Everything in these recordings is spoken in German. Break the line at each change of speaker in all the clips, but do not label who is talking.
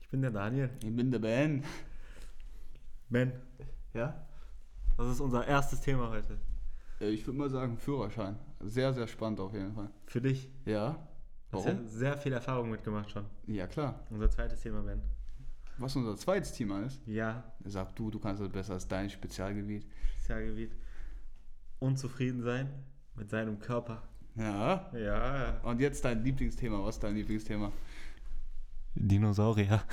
Ich bin der Daniel.
Ich bin der Ben.
Ben,
Ja?
das ist unser erstes Thema heute.
Äh, Ich würde mal sagen, Führerschein. Sehr, sehr spannend auf jeden Fall.
Für dich.
Ja?
Du hast ja sehr viel Erfahrung mitgemacht schon.
Ja, klar.
Unser zweites Thema, Ben.
Was unser zweites Thema ist,
Ja,
sag du, du kannst das besser als dein Spezialgebiet.
Spezialgebiet. Unzufrieden sein mit seinem Körper.
Ja?
Ja.
Und jetzt dein Lieblingsthema. Was ist dein Lieblingsthema?
Dinosaurier.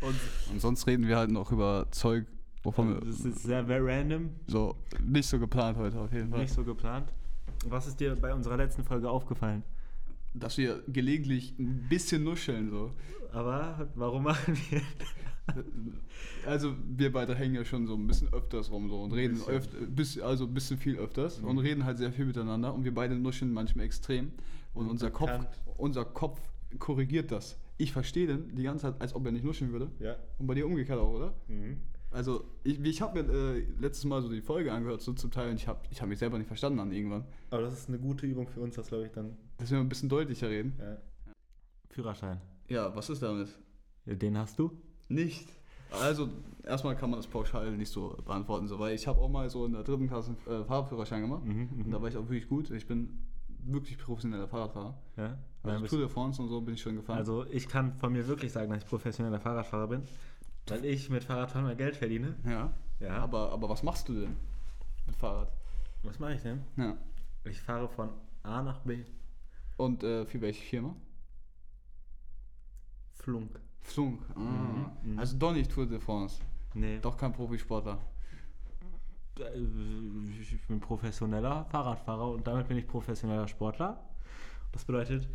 Und, und sonst reden wir halt noch über Zeug, wovon
Das
wir
ist sehr very random,
so nicht so geplant heute auf jeden Fall.
nicht so geplant. Was ist dir bei unserer letzten Folge aufgefallen?
Dass wir gelegentlich ein bisschen nuscheln so.
Aber warum machen wir
Also wir beide hängen ja schon so ein bisschen öfters rum so und reden öfter, also ein bisschen viel öfters
Mhm.
und reden halt sehr viel miteinander und wir beide nuscheln manchmal extrem und
Und
unser Kopf, unser Kopf korrigiert das. Ich verstehe den die ganze Zeit, als ob er nicht nuscheln würde.
Ja.
Und bei dir umgekehrt auch, oder?
Mhm.
Also ich, ich habe mir äh, letztes Mal so die Folge angehört, so zum Teil, und ich habe ich hab mich selber nicht verstanden dann irgendwann.
Aber das ist eine gute Übung für uns, das glaube ich dann.
Dass wir ein bisschen deutlicher reden.
Ja. Führerschein.
Ja, was ist damit?
Den hast du?
Nicht. Also, erstmal kann man das pauschal nicht so beantworten, so, weil ich habe auch mal so in der dritten Klasse äh, Fahrradführerschein gemacht.
Mhm,
Und da war ich auch wirklich gut. Ich bin wirklich professioneller Fahrradfahrer.
Ja.
Also Tour de France und so bin ich schon gefahren.
Also ich kann von mir wirklich sagen, dass ich professioneller Fahrradfahrer bin, weil ich mit Fahrradfahren mehr Geld verdiene.
ja.
Ja.
Aber, aber was machst du denn mit Fahrrad?
Was mache ich denn?
Ja.
Ich fahre von A nach B.
Und äh, für welche Firma?
Flunk.
Flunk. Ah.
Mhm, mhm.
Also doch nicht Tour de France.
Nee.
Doch kein Profisportler.
Äh, Ich bin professioneller Fahrradfahrer und damit bin ich professioneller Sportler. Das bedeutet,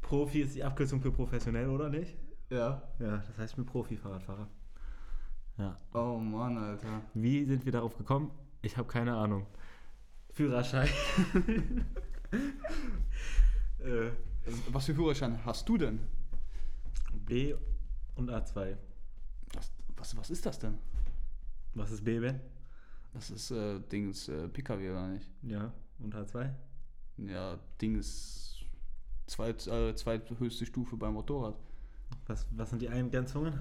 Profi ist die Abkürzung für professionell, oder nicht?
Ja.
Ja, das heißt, ich bin Profi-Fahrradfahrer. Ja.
Oh Mann, Alter.
Wie sind wir darauf gekommen? Ich habe keine Ahnung. Führerschein. äh,
Was für Führerschein hast du denn?
B und A2.
Was, was, was ist das denn?
Was ist B, Ben?
Das ist äh, Dings äh, PKW oder nicht?
Ja, und A2?
Ja, Dings zweit, äh, zweithöchste Stufe beim Motorrad.
Was, was sind die Eingrenzungen?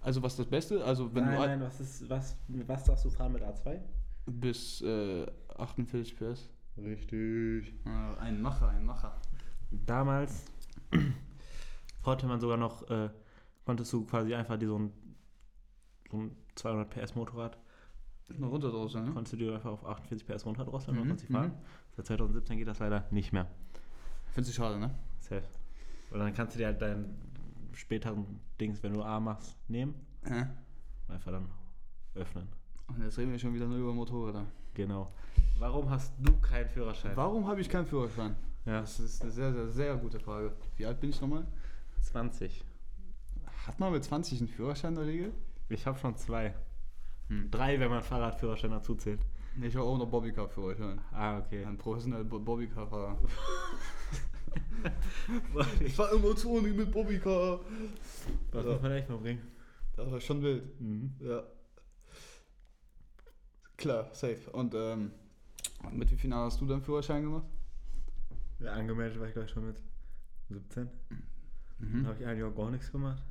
Also was ist das Beste? Also wenn
nein,
du
nein, was ist, was, was darfst du fahren mit A2?
bis äh, 48 PS.
Richtig.
Ein Macher, ein Macher.
Damals konnte man sogar noch, äh, konntest du quasi einfach die so ein, so ein 200 PS Motorrad,
Noch runter draußen, ne?
konntest du dir einfach auf 48 PS runterdrosseln
Mhm,
und konntest sie fahren. Seit 2017 geht das leider nicht mehr.
Findest du schade, ne?
Safe. Und dann kannst du dir halt deinen späteren Dings, wenn du A machst, nehmen
Äh.
und einfach dann öffnen.
Und jetzt reden wir schon wieder nur über Motorräder.
Genau. Warum hast du keinen Führerschein?
Warum habe ich keinen Führerschein?
Ja,
Das ist eine sehr, sehr, sehr gute Frage. Wie alt bin ich nochmal?
20.
Hat man mit 20 einen Führerschein in der Regel?
Ich habe schon zwei.
Hm.
Drei, wenn man Fahrradführerschein dazu zählt.
Nee, ich habe auch noch Bobbycar-Führerschein.
Ah, okay.
Ein professioneller Bo Bobbycar-Fahrer. Ich fahre immer zu Uni mit Bobbycar.
muss
Ja.
man echt mal bringen?
Das war schon wild.
Mhm.
Ja. Klar, safe. Und ähm, mit wie viel Jahren hast du deinen Führerschein gemacht?
Ja, angemeldet war ich gleich schon mit 17. Dann
Mhm.
habe ich ein Jahr gar nichts gemacht.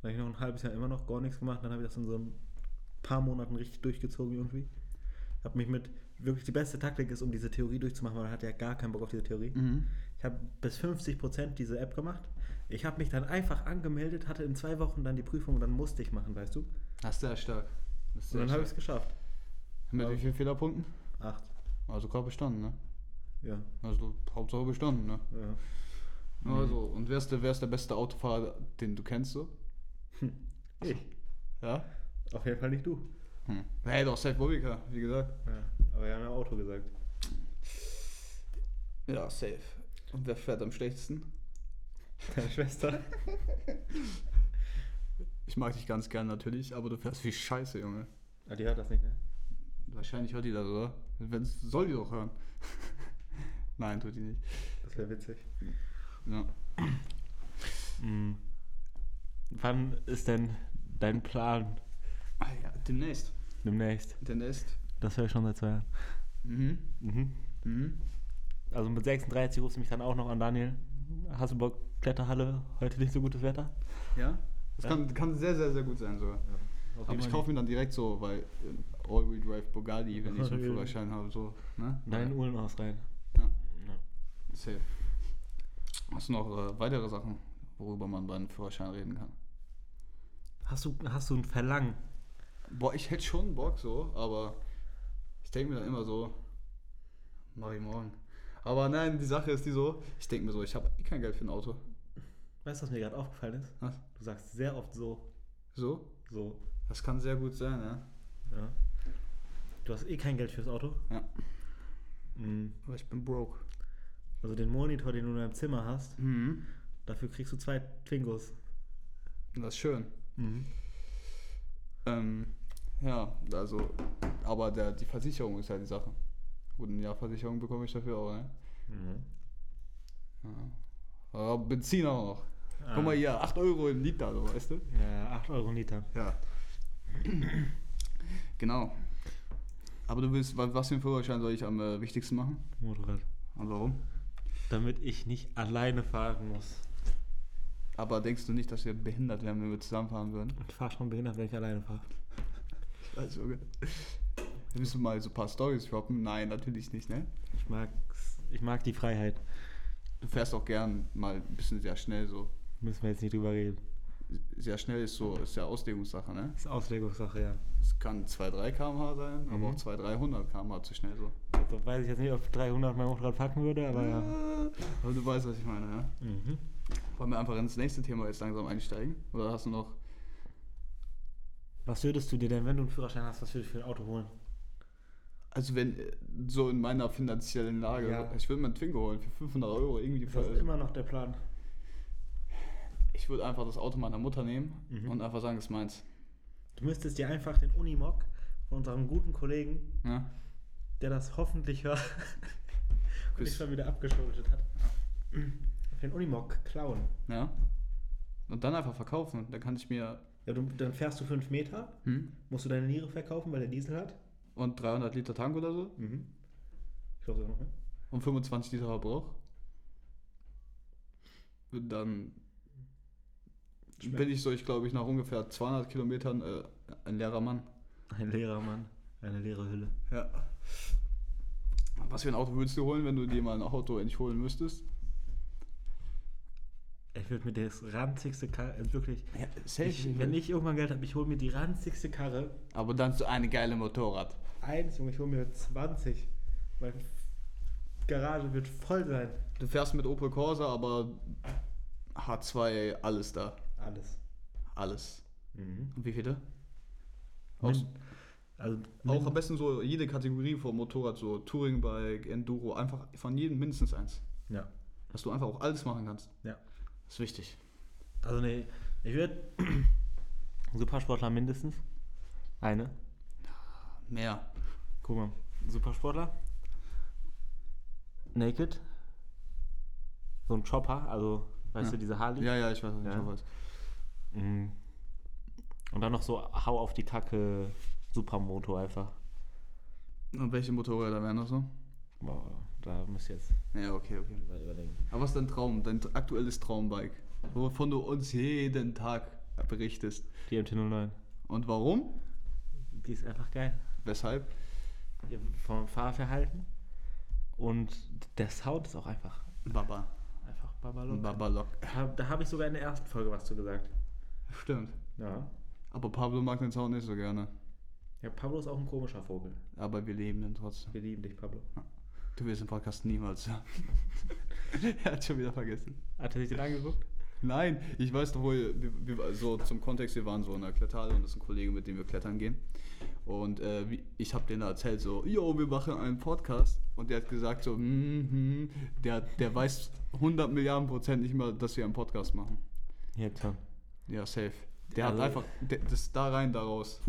Dann habe ich noch ein halbes Jahr immer noch gar nichts gemacht. Dann habe ich das in so ein paar Monaten richtig durchgezogen irgendwie. Habe mich mit, wirklich die beste Taktik ist, um diese Theorie durchzumachen, weil man hat ja gar keinen Bock auf diese Theorie.
Mhm.
Ich habe bis 50% diese App gemacht. Ich habe mich dann einfach angemeldet, hatte in zwei Wochen dann die Prüfung und dann musste ich machen, weißt du?
Das ist sehr stark.
Und dann habe ich es geschafft.
Mit wie vielen Fehlerpunkten?
Acht.
Also gerade bestanden, ne?
Ja.
Also Hauptsache bestanden, ne?
ja.
Also, und wer ist, der, wer ist der beste Autofahrer, den du kennst so?
Ich.
Ja?
Auf jeden Fall nicht du.
Hm. Hey, doch, safe Bobbycar, wie gesagt.
Ja. Aber wir haben ja Auto gesagt.
Ja, safe. Und wer fährt am schlechtesten?
Deine Schwester.
Ich mag dich ganz gern natürlich, aber du fährst wie Scheiße, Junge.
Ah, die hört das nicht, ne?
Wahrscheinlich hört die das, oder? Wenn soll die doch hören. Nein, tut die nicht.
Das wäre witzig.
Ja.
Mhm. Wann ist denn dein Plan
Ah ja, demnächst.
demnächst?
Demnächst.
Das wäre schon seit zwei Jahren.
Mhm.
Mhm.
Mhm.
Also mit 36 rufst du mich dann auch noch an, Daniel. Hast du Bock, Kletterhalle, heute nicht so gutes Wetter?
Ja? Das
Ja.
Kann, kann sehr, sehr, sehr gut sein sogar. Aber ich kaufe mir dann direkt so, weil äh, All-Wheel Drive Bugatti, wenn ich so einen Führerschein habe, so. Ne?
Dein Uhlenhaus rein.
Ja.
Ja.
Safe. Hast du noch äh, weitere Sachen, worüber man beim Führerschein reden kann?
Hast du, hast du ein Verlangen?
Boah, ich hätte schon Bock so, aber ich denke mir dann immer so, mach ich morgen. Aber nein, die Sache ist die so, ich denke mir so, ich habe eh kein Geld für ein Auto.
Weißt du, was mir gerade aufgefallen ist?
Was?
Du sagst sehr oft so,
So?
so,
Das kann sehr gut sein, ja.
ja. Du hast eh kein Geld fürs Auto.
Ja.
Mhm.
Aber ich bin broke.
Also den Monitor, den du in deinem Zimmer hast,
Mhm.
dafür kriegst du zwei Twingos.
Das ist schön.
Mhm.
Ähm, ja, also, aber der, die Versicherung ist ja die Sache. Gut, eine Jahrversicherung bekomme ich dafür auch, ne?
Mhm.
Ja. Aber Benzin auch noch.
Ah.
Guck mal hier, 8 Euro im Liter, so, weißt du?
Ja, 8 Euro ein Liter.
Ja. genau. Aber du willst, wa- was für einen Führerschein soll ich am äh, wichtigsten machen?
Motorrad.
Und warum?
Damit ich nicht alleine fahren muss.
Aber denkst du nicht, dass wir behindert wären, wenn wir zusammenfahren würden?
Ich fahre schon behindert, wenn ich alleine fahre.
Also, willst du mal so ein paar Stories droppen? Nein, natürlich nicht, ne?
Ich mag, ich mag die Freiheit.
Du fährst auch gern mal ein bisschen sehr schnell so.
Müssen wir jetzt nicht drüber reden.
Sehr schnell ist so, ist ja Auslegungssache, ne?
Ist Auslegungssache, ja.
Es kann 2-3 km/h sein,
Mhm.
aber auch 200-300 km/h zu schnell so.
Also weiß ich jetzt nicht, ob 300 mein Motorrad packen würde, aber ja.
Aber du weißt, was ich meine, ja?
Mhm.
Wollen wir einfach ins nächste Thema jetzt langsam einsteigen? Oder hast du noch.
Was würdest du dir denn, wenn du einen Führerschein hast, was würdest du für ein Auto holen?
Also, wenn äh, so in meiner finanziellen Lage,
Ja.
ich würde mir einen Twingo holen für 500 Euro irgendwie.
Das ist immer noch der Plan.
ich würde einfach das Auto meiner Mutter nehmen
Mhm.
und einfach sagen, es ist meins.
Du müsstest dir einfach den Unimog von unserem guten Kollegen,
Ja?
der das hoffentlich hört und dich schon wieder abgeschuldet hat, den Unimog klauen.
ja? Und dann einfach verkaufen. Dann kann ich mir.
Ja, du, dann fährst du 5 Meter,
Hm?
musst du deine Niere verkaufen, weil der Diesel hat.
Und 300 Liter Tank oder so.
Mhm. Ich glaube sogar noch, ne?
Und 25 Liter Verbrauch. Und dann
Schmeckt.
bin ich so, ich glaube ich, nach ungefähr 200 Kilometern äh, ein leerer Mann.
Ein leerer Mann, eine leere Hülle.
Ja. Was für ein Auto würdest du holen, wenn du dir mal ein Auto endlich holen müsstest?
Ich würde mir das ranzigste Karre, also wirklich,
Ja,
ich, wenn ich irgendwann Geld habe, ich hole mir die ranzigste Karre.
Aber dann so eine geile Motorrad.
Eins, Junge, ich hole mir 20. Meine Garage wird voll sein.
Du fährst mit Opel Corsa, aber H2, alles da.
Alles.
Alles.
Mhm.
Und wie viele? Auch,
Min, also
auch am besten so jede Kategorie vom Motorrad, so Touringbike, Enduro, einfach von jedem mindestens eins.
Ja.
Dass du einfach auch alles machen kannst.
Ja.
Das ist wichtig.
Also nee, ich würde Supersportler mindestens. Eine.
Mehr.
Guck mal. Supersportler. Naked. So ein Chopper, also weißt
Ja.
du, diese Harley.
Ja, ja, ich weiß,
Ja.
ich weiß.
Mhm. Und dann noch so Hau auf die Kacke Supermoto einfach.
Und welche Motorräder wären das so?
Boah, da müsst ihr jetzt
Ja, okay, okay.
überlegen.
Aber was ist dein Traum, dein aktuelles Traumbike? Wovon du uns jeden Tag berichtest.
Die MT-09.
Und warum?
Die ist einfach geil.
Weshalb?
Vom Fahrverhalten. Und der Sound ist auch einfach,
Baba.
einfach Babalok.
Babalok.
Da, da habe ich sogar in der ersten Folge was zu gesagt.
Stimmt.
Ja.
Aber Pablo mag den Sound nicht so gerne.
Ja, Pablo ist auch ein komischer Vogel.
Aber wir lieben ihn trotzdem.
Wir lieben dich, Pablo.
Du wirst den Podcast niemals er hat schon wieder vergessen.
Hat er sich den angeguckt?
Nein, ich weiß doch, wo wir, wir, wir- so zum Kontext, wir waren so in der Kletterhalle und das ist ein Kollege, mit dem wir klettern gehen. Und äh, ich habe denen erzählt, so, yo, wir machen einen Podcast. Und der hat gesagt, so, mhm, der, der weiß 100 Milliarden Prozent nicht mal, dass wir einen Podcast machen.
Jetzt schon.
Ja, safe. Der
Also-
hat einfach, der, das da rein, da raus.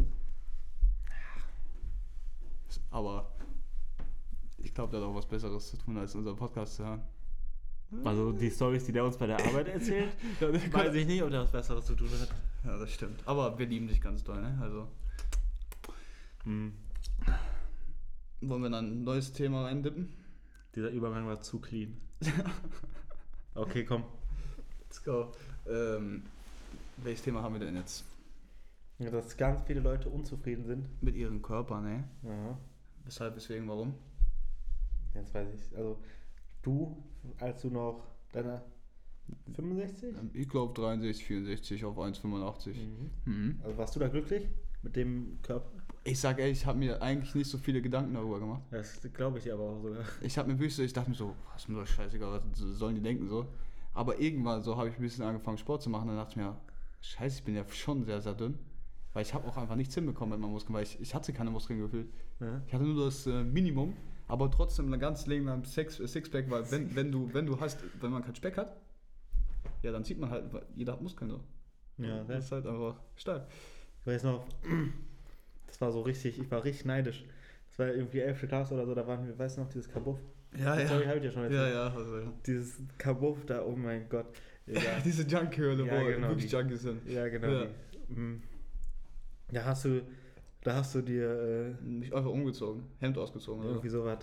Aber ich glaube, der hat auch was Besseres zu tun, als unseren Podcast zu hören.
Also die Stories, die der uns bei der Arbeit erzählt, weiß ich nicht, ob der was Besseres zu tun hat.
Ja, das stimmt. Aber wir lieben dich ganz doll, ne? Also.
Hm.
Wollen wir dann ein neues Thema reindippen?
Dieser Übergang war zu clean. Okay, komm.
Let's go. Ähm, welches Thema haben wir denn jetzt?
Ja, Dass ganz viele Leute unzufrieden sind.
Mit ihren Körpern, ne?
Ja.
Weshalb, weswegen, warum?
Jetzt weiß ich. Also, du, als du noch deiner 65?
Ähm, Ich glaube 63, 64 auf 1,85.
Mhm.
Mhm.
Also, warst du da glücklich mit dem Körper?
Ich sag ehrlich, ich habe mir eigentlich nicht so viele Gedanken darüber gemacht.
Das glaube ich dir aber auch sogar.
Ich habe mir wirklich so, ich dachte mir so, was ist mir doch scheißegal, was sollen die denken so. Aber irgendwann so habe ich ein bisschen angefangen Sport zu machen, dann dachte ich mir, scheiße, ich bin ja schon sehr, sehr dünn. Weil ich habe auch einfach nichts hinbekommen mit meinen Muskeln, weil ich, ich hatte keine Muskeln gefühlt.
Ja.
Ich hatte nur das äh, Minimum, aber trotzdem ein ganz Leben lang äh, Sixpack, weil wenn, wenn du, wenn du hast, wenn man keinen Speck hat, ja, dann sieht man halt, weil jeder hat Muskeln so.
Ja,
Das ist halt einfach stark.
Ich weiß noch, das war so richtig, ich war richtig neidisch. Das war irgendwie 11. Klasse oder so, da waren wir, weißt du noch, dieses Kabuff.
Ja,
Das Story habe ich dir schon
Ja,
erzählt.
ja, also, ja.
Dieses Kabuff da, oh mein Gott. Egal.
Diese Junkie-Höhle,
Ja,
wo
genau,
wirklich
die-
Junkies sind.
ja, genau.
Ja.
die. Da hast du, da hast du dir äh,
Mich einfach umgezogen, Hemd ausgezogen, oder?
irgendwie sowas.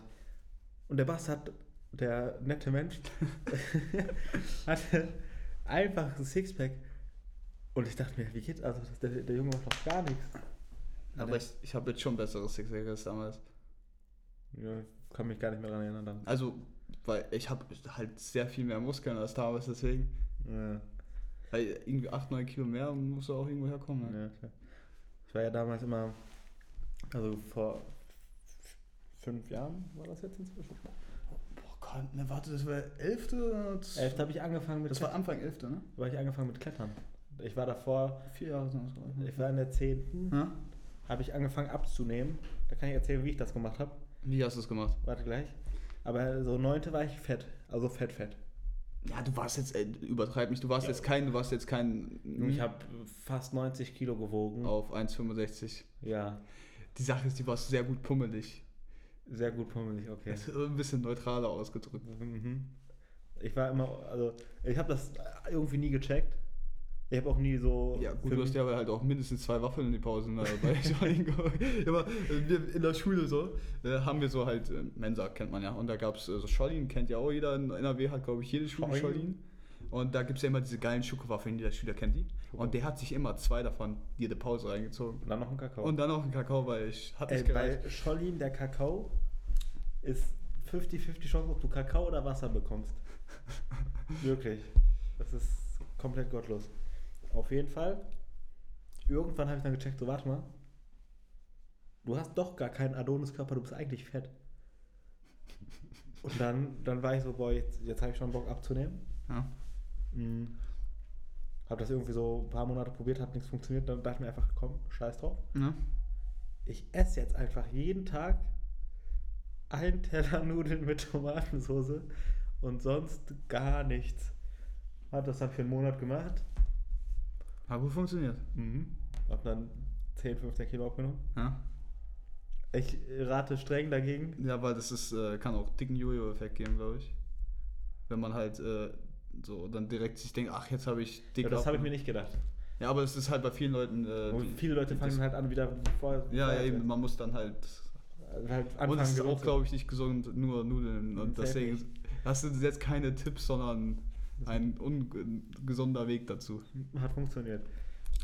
Und der Bastard, der nette Mensch, hatte einfach ein Sixpack. Und ich dachte mir, wie geht also der, der Junge macht doch gar nichts.
Aber ich, ich habe jetzt schon besseres Sixpack als damals.
Ja, kann mich gar nicht mehr daran erinnern dann.
Also, weil ich habe halt sehr viel mehr Muskeln als damals, deswegen.
Ja.
Weil irgendwie 8, 9 Kilo mehr muss auch irgendwo herkommen. Ne?
Ja, klar. Ich war ja damals immer, also vor fünf Jahren war das jetzt inzwischen.
Boah, Gott, ne, warte, das war 11. oder z-
Elfte habe ich angefangen mit
Das war
Klettern.
Anfang 11. ne?
war ich angefangen mit Klettern. Ich war davor,
Vier Jahre sind das, glaube ich.
ich war in der zehnten,
Ja?
habe ich angefangen abzunehmen. Da kann ich erzählen, wie ich das gemacht habe.
Wie hast du es gemacht?
Warte gleich. Aber so neunte war ich fett, also fett, fett.
Ja, du warst jetzt, ey, übertreib mich, du warst
Ja.
jetzt kein, du warst jetzt kein.
Ich habe fast 90 Kilo gewogen.
auf 1,65.
Ja,
Die Sache ist, die warst sehr gut pummelig.
sehr gut pummelig, okay.
Das ist ein bisschen neutraler ausgedrückt.
Mhm. Ich war immer, also ich habe das irgendwie nie gecheckt. Ich habe auch nie so.
Ja, gut, du hast ja aber halt auch mindestens zwei Waffeln in die Pausen bei Jogging geholt. Immer, äh, wir in der Schule so, äh, haben wir so halt, äh, Mensa kennt man ja, und da gab es äh, so Schollin, kennt ja auch jeder in NRW, hat glaube ich jede Schule
Schollin?
Und da gibt es ja immer diese geilen Schokowaffeln, jeder Schüler kennt die. Und der hat sich immer zwei davon jede Pause reingezogen.
Und dann noch ein Kakao.
Und dann noch ein Kakao, weil ich hat
Ey,
nicht gereicht.
bei Schollin, der Kakao ist 50-50 Chance, ob du Kakao oder Wasser bekommst. Wirklich. Das ist komplett gottlos. Auf jeden Fall. Irgendwann habe ich dann gecheckt, so warte mal. Du hast doch gar keinen Adoniskörper, du bist eigentlich fett. Und dann, dann war ich so, boah, jetzt, jetzt habe ich schon Bock abzunehmen.
Ja.
Mhm. Hab das irgendwie so ein paar Monate probiert, hat nichts funktioniert. Dann dachte ich mir einfach, komm, scheiß drauf.
Ja.
Ich esse jetzt einfach jeden Tag einen Teller Nudeln mit Tomatensauce und sonst gar nichts. Hat das dann für einen Monat gemacht.
Hat gut funktioniert.
Mhm. Hab dann 10, 15 Kilo abgenommen.
Ja.
Ich rate streng dagegen.
Ja, weil das ist, äh, kann auch dicken Jojo-Effekt geben, glaube ich. Wenn man halt äh, so dann direkt sich denkt, ach, jetzt habe ich dick
Ja, das habe ich mir nicht gedacht.
Ja, aber es ist halt bei vielen Leuten. Äh,
Und viele Leute fangen
das-
halt an, wieder vorher.
Ja, ja, eben, man muss dann halt.
Halt
und
anfangen,
es ist
gesund
auch, glaube ich, nicht gesund, nur Nudeln. Und deswegen
nicht.
hast du jetzt keine Tipps, sondern ein ungesunder Weg dazu.
Hat funktioniert.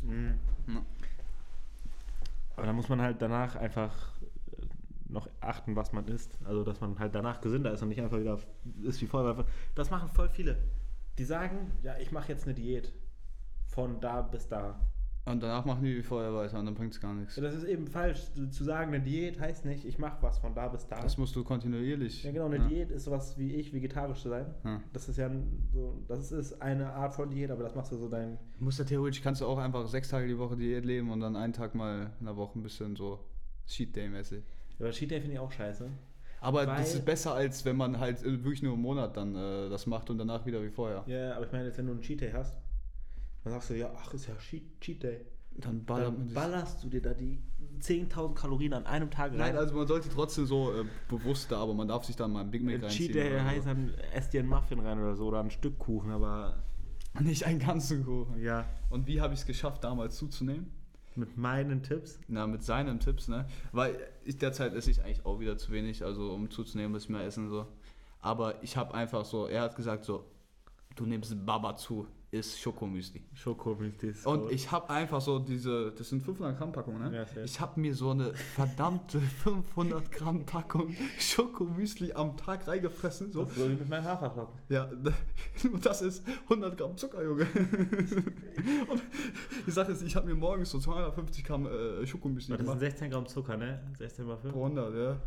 Mhm.
Ja.
Aber da muss man halt danach einfach äh, noch achten, was man isst. Also, dass man halt danach gesünder ist und nicht einfach wieder ist wie vorher. Das machen voll viele. Die sagen, ja, ich mache jetzt eine Diät. Von da bis da.
Und danach machen die wie vorher weiter und dann bringt es gar nichts.
Ja, Das ist eben falsch. Zu sagen, eine Diät heißt nicht, ich mache was von da bis da.
Das musst du kontinuierlich.
ja, genau, eine
ja.
Diät ist sowas wie ich, vegetarisch zu sein.
Ja.
Das ist ja so, das ist eine Art von Diät, aber das machst du so dein.
Du musst ja theoretisch, kannst du auch einfach sechs Tage die Woche Diät leben und dann einen Tag mal in der Woche ein bisschen so Cheat Day mäßig.
Aber Cheat Day finde ich auch scheiße.
Aber
Weil-
das ist besser, als wenn man halt äh, wirklich nur einen Monat dann äh, das macht und danach wieder wie vorher.
Ja, aber ich meine, jetzt, wenn du einen Cheat Day hast, dann sagst du, ja, ach, ist ja Cheat, Day.
Dann
Dann ballerst du dir da die 10.000 Kalorien an einem Tag rein.
Nein, also man sollte trotzdem so äh, bewusster, aber man darf sich dann mal ein Big Mac
Ein
reinziehen.
Cheat Day
so.
heißt dann, ess dir einen Muffin rein oder so oder ein Stück Kuchen, aber
Nicht einen ganzen Kuchen.
ja,
Und wie habe ich es geschafft, damals zuzunehmen?
Mit meinen Tipps.
Na, mit seinen Tipps, ne? Weil ich derzeit esse ich eigentlich auch wieder zu wenig, also um zuzunehmen, muss ich mehr essen so. Aber ich habe einfach so, er hat gesagt so, du nimmst Baba zu, ist Schokomüsli.
Schokomüsli ist
Und
gut.
ich habe einfach so diese, das sind 500 Gramm Packungen, ne?
Ja,
ich habe mir so eine verdammte 500 Gramm Packung Schokomüsli am Tag reingefressen. So.
Das ist so wie mit meinem Haferflocken.
Ja, das ist 100 Gramm Zucker, Junge. Und die Sache ist, ich habe mir morgens so 250 Gramm äh, Schokomüsli
Das sind
gemacht.
16 Gramm Zucker, ne? 16 mal 5.
Pro 100, ja.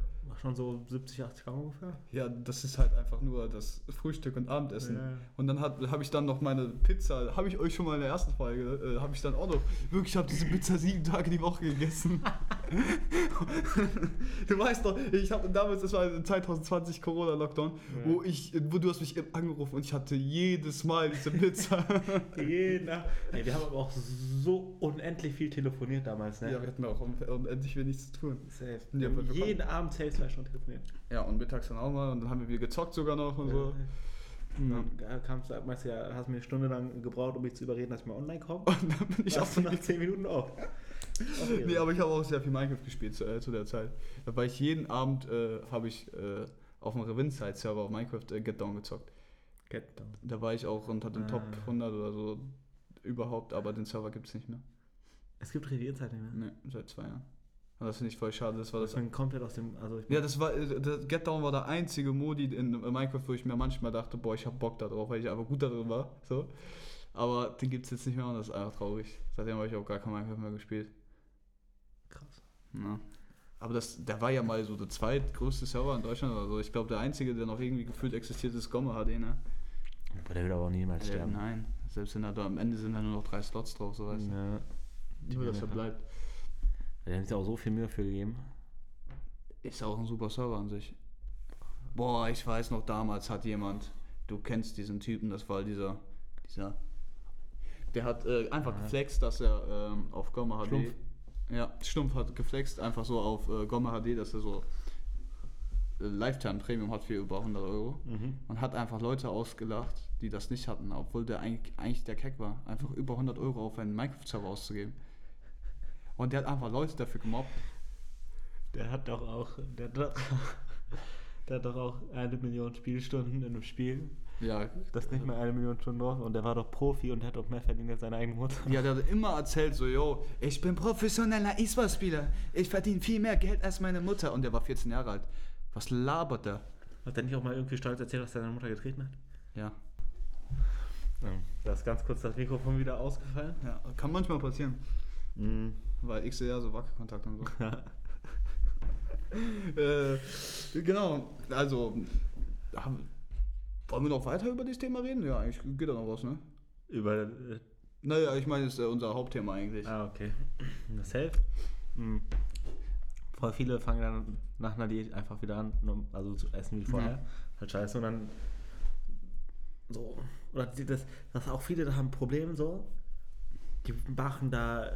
Schon so 70, 80 Gramm ungefähr.
Ja, das ist halt einfach nur das Frühstück und Abendessen.
Ja.
Und dann habe ich dann noch meine Pizza, habe ich euch schon mal in der ersten Folge, äh, habe ich dann auch noch, wirklich, ich habe diese Pizza sieben Tage die Woche gegessen. du weißt doch, ich habe damals, das war 2020 Corona-Lockdown,
Ja.
wo ich, wo du hast mich angerufen und ich hatte jedes Mal diese Pizza.
Jeder. Ey, wir haben aber auch so unendlich viel telefoniert damals, ne?
ja, wir hatten auch un- unendlich wenig zu tun.
Safe.
Ja,
jeden Abend safe Stunden telefoniert.
Ja, und mittags dann auch mal und dann haben wir wieder gezockt sogar noch und so.
Und
Ja.
dann kamst du, meinst du ja, hast mir eine Stunde lang gebraucht, um mich zu überreden, dass ich mal online komme.
Und dann bin ich auch
du nach 10 Minuten auf.
Nee, aber ich habe auch sehr viel Minecraft gespielt zu, äh, zu der Zeit. Da war ich jeden Abend, äh, habe ich äh, auf dem Revinside-Server auf Minecraft äh, Get Down gezockt.
Get down.
Da war ich auch unter den
Ah.
Top 100 oder so überhaupt, aber den Server gibt es nicht mehr.
Es gibt Revier-Zeit nicht mehr.
Ne, seit zwei Jahren. Und das finde ich voll schade. Das war
Das
das.
bin komplett aus dem. Also ich
Ja, das war, äh, das Get Down war der einzige Modi in Minecraft, wo ich mir manchmal dachte, boah, ich hab Bock da drauf, weil ich einfach gut da drin war. So. Aber den gibt es jetzt nicht mehr und das ist einfach traurig. Seitdem habe ich auch gar kein Minecraft mehr gespielt.
krass.
Ja. Aber das, der war ja mal so der zweitgrößte Server in Deutschland oder so. Ich glaube, der einzige, der noch irgendwie gefühlt existiert, ist Gomme HD, ne?
Aber der will aber auch niemals sterben.
nein. Selbst wenn er da am Ende sind da nur noch drei Slots drauf, so weißt du.
Ja.
Nur, dass er bleibt.
Die haben sich auch so viel Mühe für gegeben.
Ist auch ein super Server an sich. Boah, ich weiß noch, damals hat jemand, du kennst diesen Typen, das war dieser, dieser, der hat äh, einfach
Ja.
geflext, dass er ähm, auf Gomme HD,
Schlumpf.
ja, Stumpf hat geflext, einfach so auf äh, Gomme HD, dass er so äh, Lifetime Premium hat für über 100 Euro
Mhm.
und hat einfach Leute ausgelacht, die das nicht hatten, obwohl der eigentlich, eigentlich der Keck war, einfach über 100 Euro auf einen Minecraft-Server auszugeben. Und der hat einfach Leute dafür gemobbt.
Der hat doch auch. Der hat doch, der hat doch auch eine Million Spielstunden in einem Spiel.
Ja,
Das ist nicht mal eine Million Stunden drauf. Und der war doch Profi und hat auch mehr verdient als seine eigene Mutter.
Ja, der hat immer erzählt, so, yo, ich bin professioneller E-Sport-Spieler. Ich verdiene viel mehr Geld als meine Mutter. Und der war 14 Jahre alt. Was labert der?
Hat er nicht auch mal irgendwie stolz erzählt, was seine Mutter getreten hat?
Ja.
Da ist ganz kurz das Mikrofon wieder ausgefallen.
ja. Kann manchmal passieren.
Mhm.
Weil XR so Wackelkontakt und so. äh, genau. Also, haben, wollen wir noch weiter über dieses Thema reden? Ja, eigentlich geht da noch was, ne?
Über. Äh,
Naja, ich meine, das ist unser Hauptthema eigentlich.
ah, okay. Das Safe. Mhm. Voll viele fangen dann nach einer Diät einfach wieder an, also zu essen wie vorher.
Ja.
Halt scheiße. Und dann. So. Oder das, das auch viele da haben Probleme so. Die machen da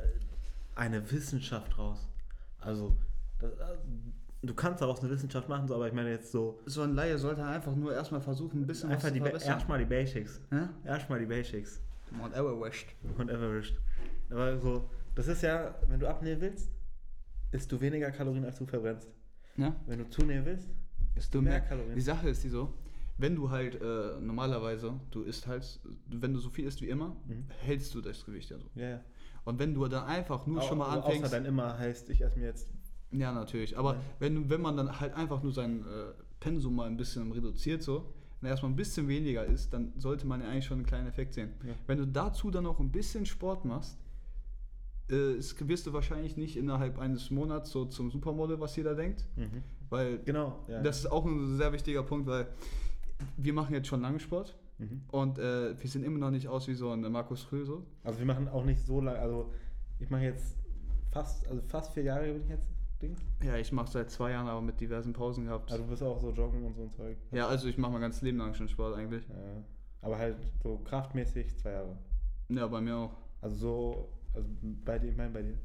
eine Wissenschaft raus. Also. Das, äh, du kannst daraus eine Wissenschaft machen, so, aber ich meine jetzt so.
So ein Laie sollte einfach nur erstmal versuchen, ein bisschen
Einfach
was
die,
zu verbessern.
erstmal die Basics.
Hä?
Erstmal die Basics.
Mount Everest.
Und Everest. Aber so, das ist ja, wenn du abnehmen willst, isst du weniger Kalorien, als du verbrennst.
Ja?
Wenn du zunehmen willst,
Ist du
Mehr
mehr
Kalorien.
Die Sache ist die so, wenn du halt äh, normalerweise, du isst halt, wenn du so viel isst wie immer,
Mhm.
hältst du das Gewicht ja so.
ja, ja.
Und wenn du dann einfach nur schon mal
Au-
anfängst,
Außer dann immer heißt, ich esse mir jetzt.
ja natürlich, aber
Ja.
wenn, wenn man dann halt einfach nur sein äh, Pensum mal ein bisschen reduziert so, und erstmal ein bisschen weniger isst, dann sollte man ja eigentlich schon einen kleinen Effekt sehen.
Ja.
Wenn du dazu dann noch ein bisschen Sport machst, äh, es wirst du wahrscheinlich nicht innerhalb eines Monats so zum Supermodel, was jeder denkt, weil
Genau, ja.
das ist auch ein sehr wichtiger Punkt, weil wir machen jetzt schon lange Sport
Mhm.
und äh, wir sehen immer noch nicht aus wie so ein Markus Rühl so.
Also wir machen auch nicht so lange, also ich mache jetzt fast, also fast vier Jahre bin ich jetzt Dings.
Ja, ich mache seit zwei Jahren aber mit diversen Pausen gehabt.
Also du bist auch so joggen und so ein Zeug.
ja, also ich mache mein ganzes Leben lang schon Sport eigentlich.
Ja. Aber halt so kraftmäßig zwei Jahre.
Ja, bei mir auch.
Also so, also bei dir, ich meine bei dir.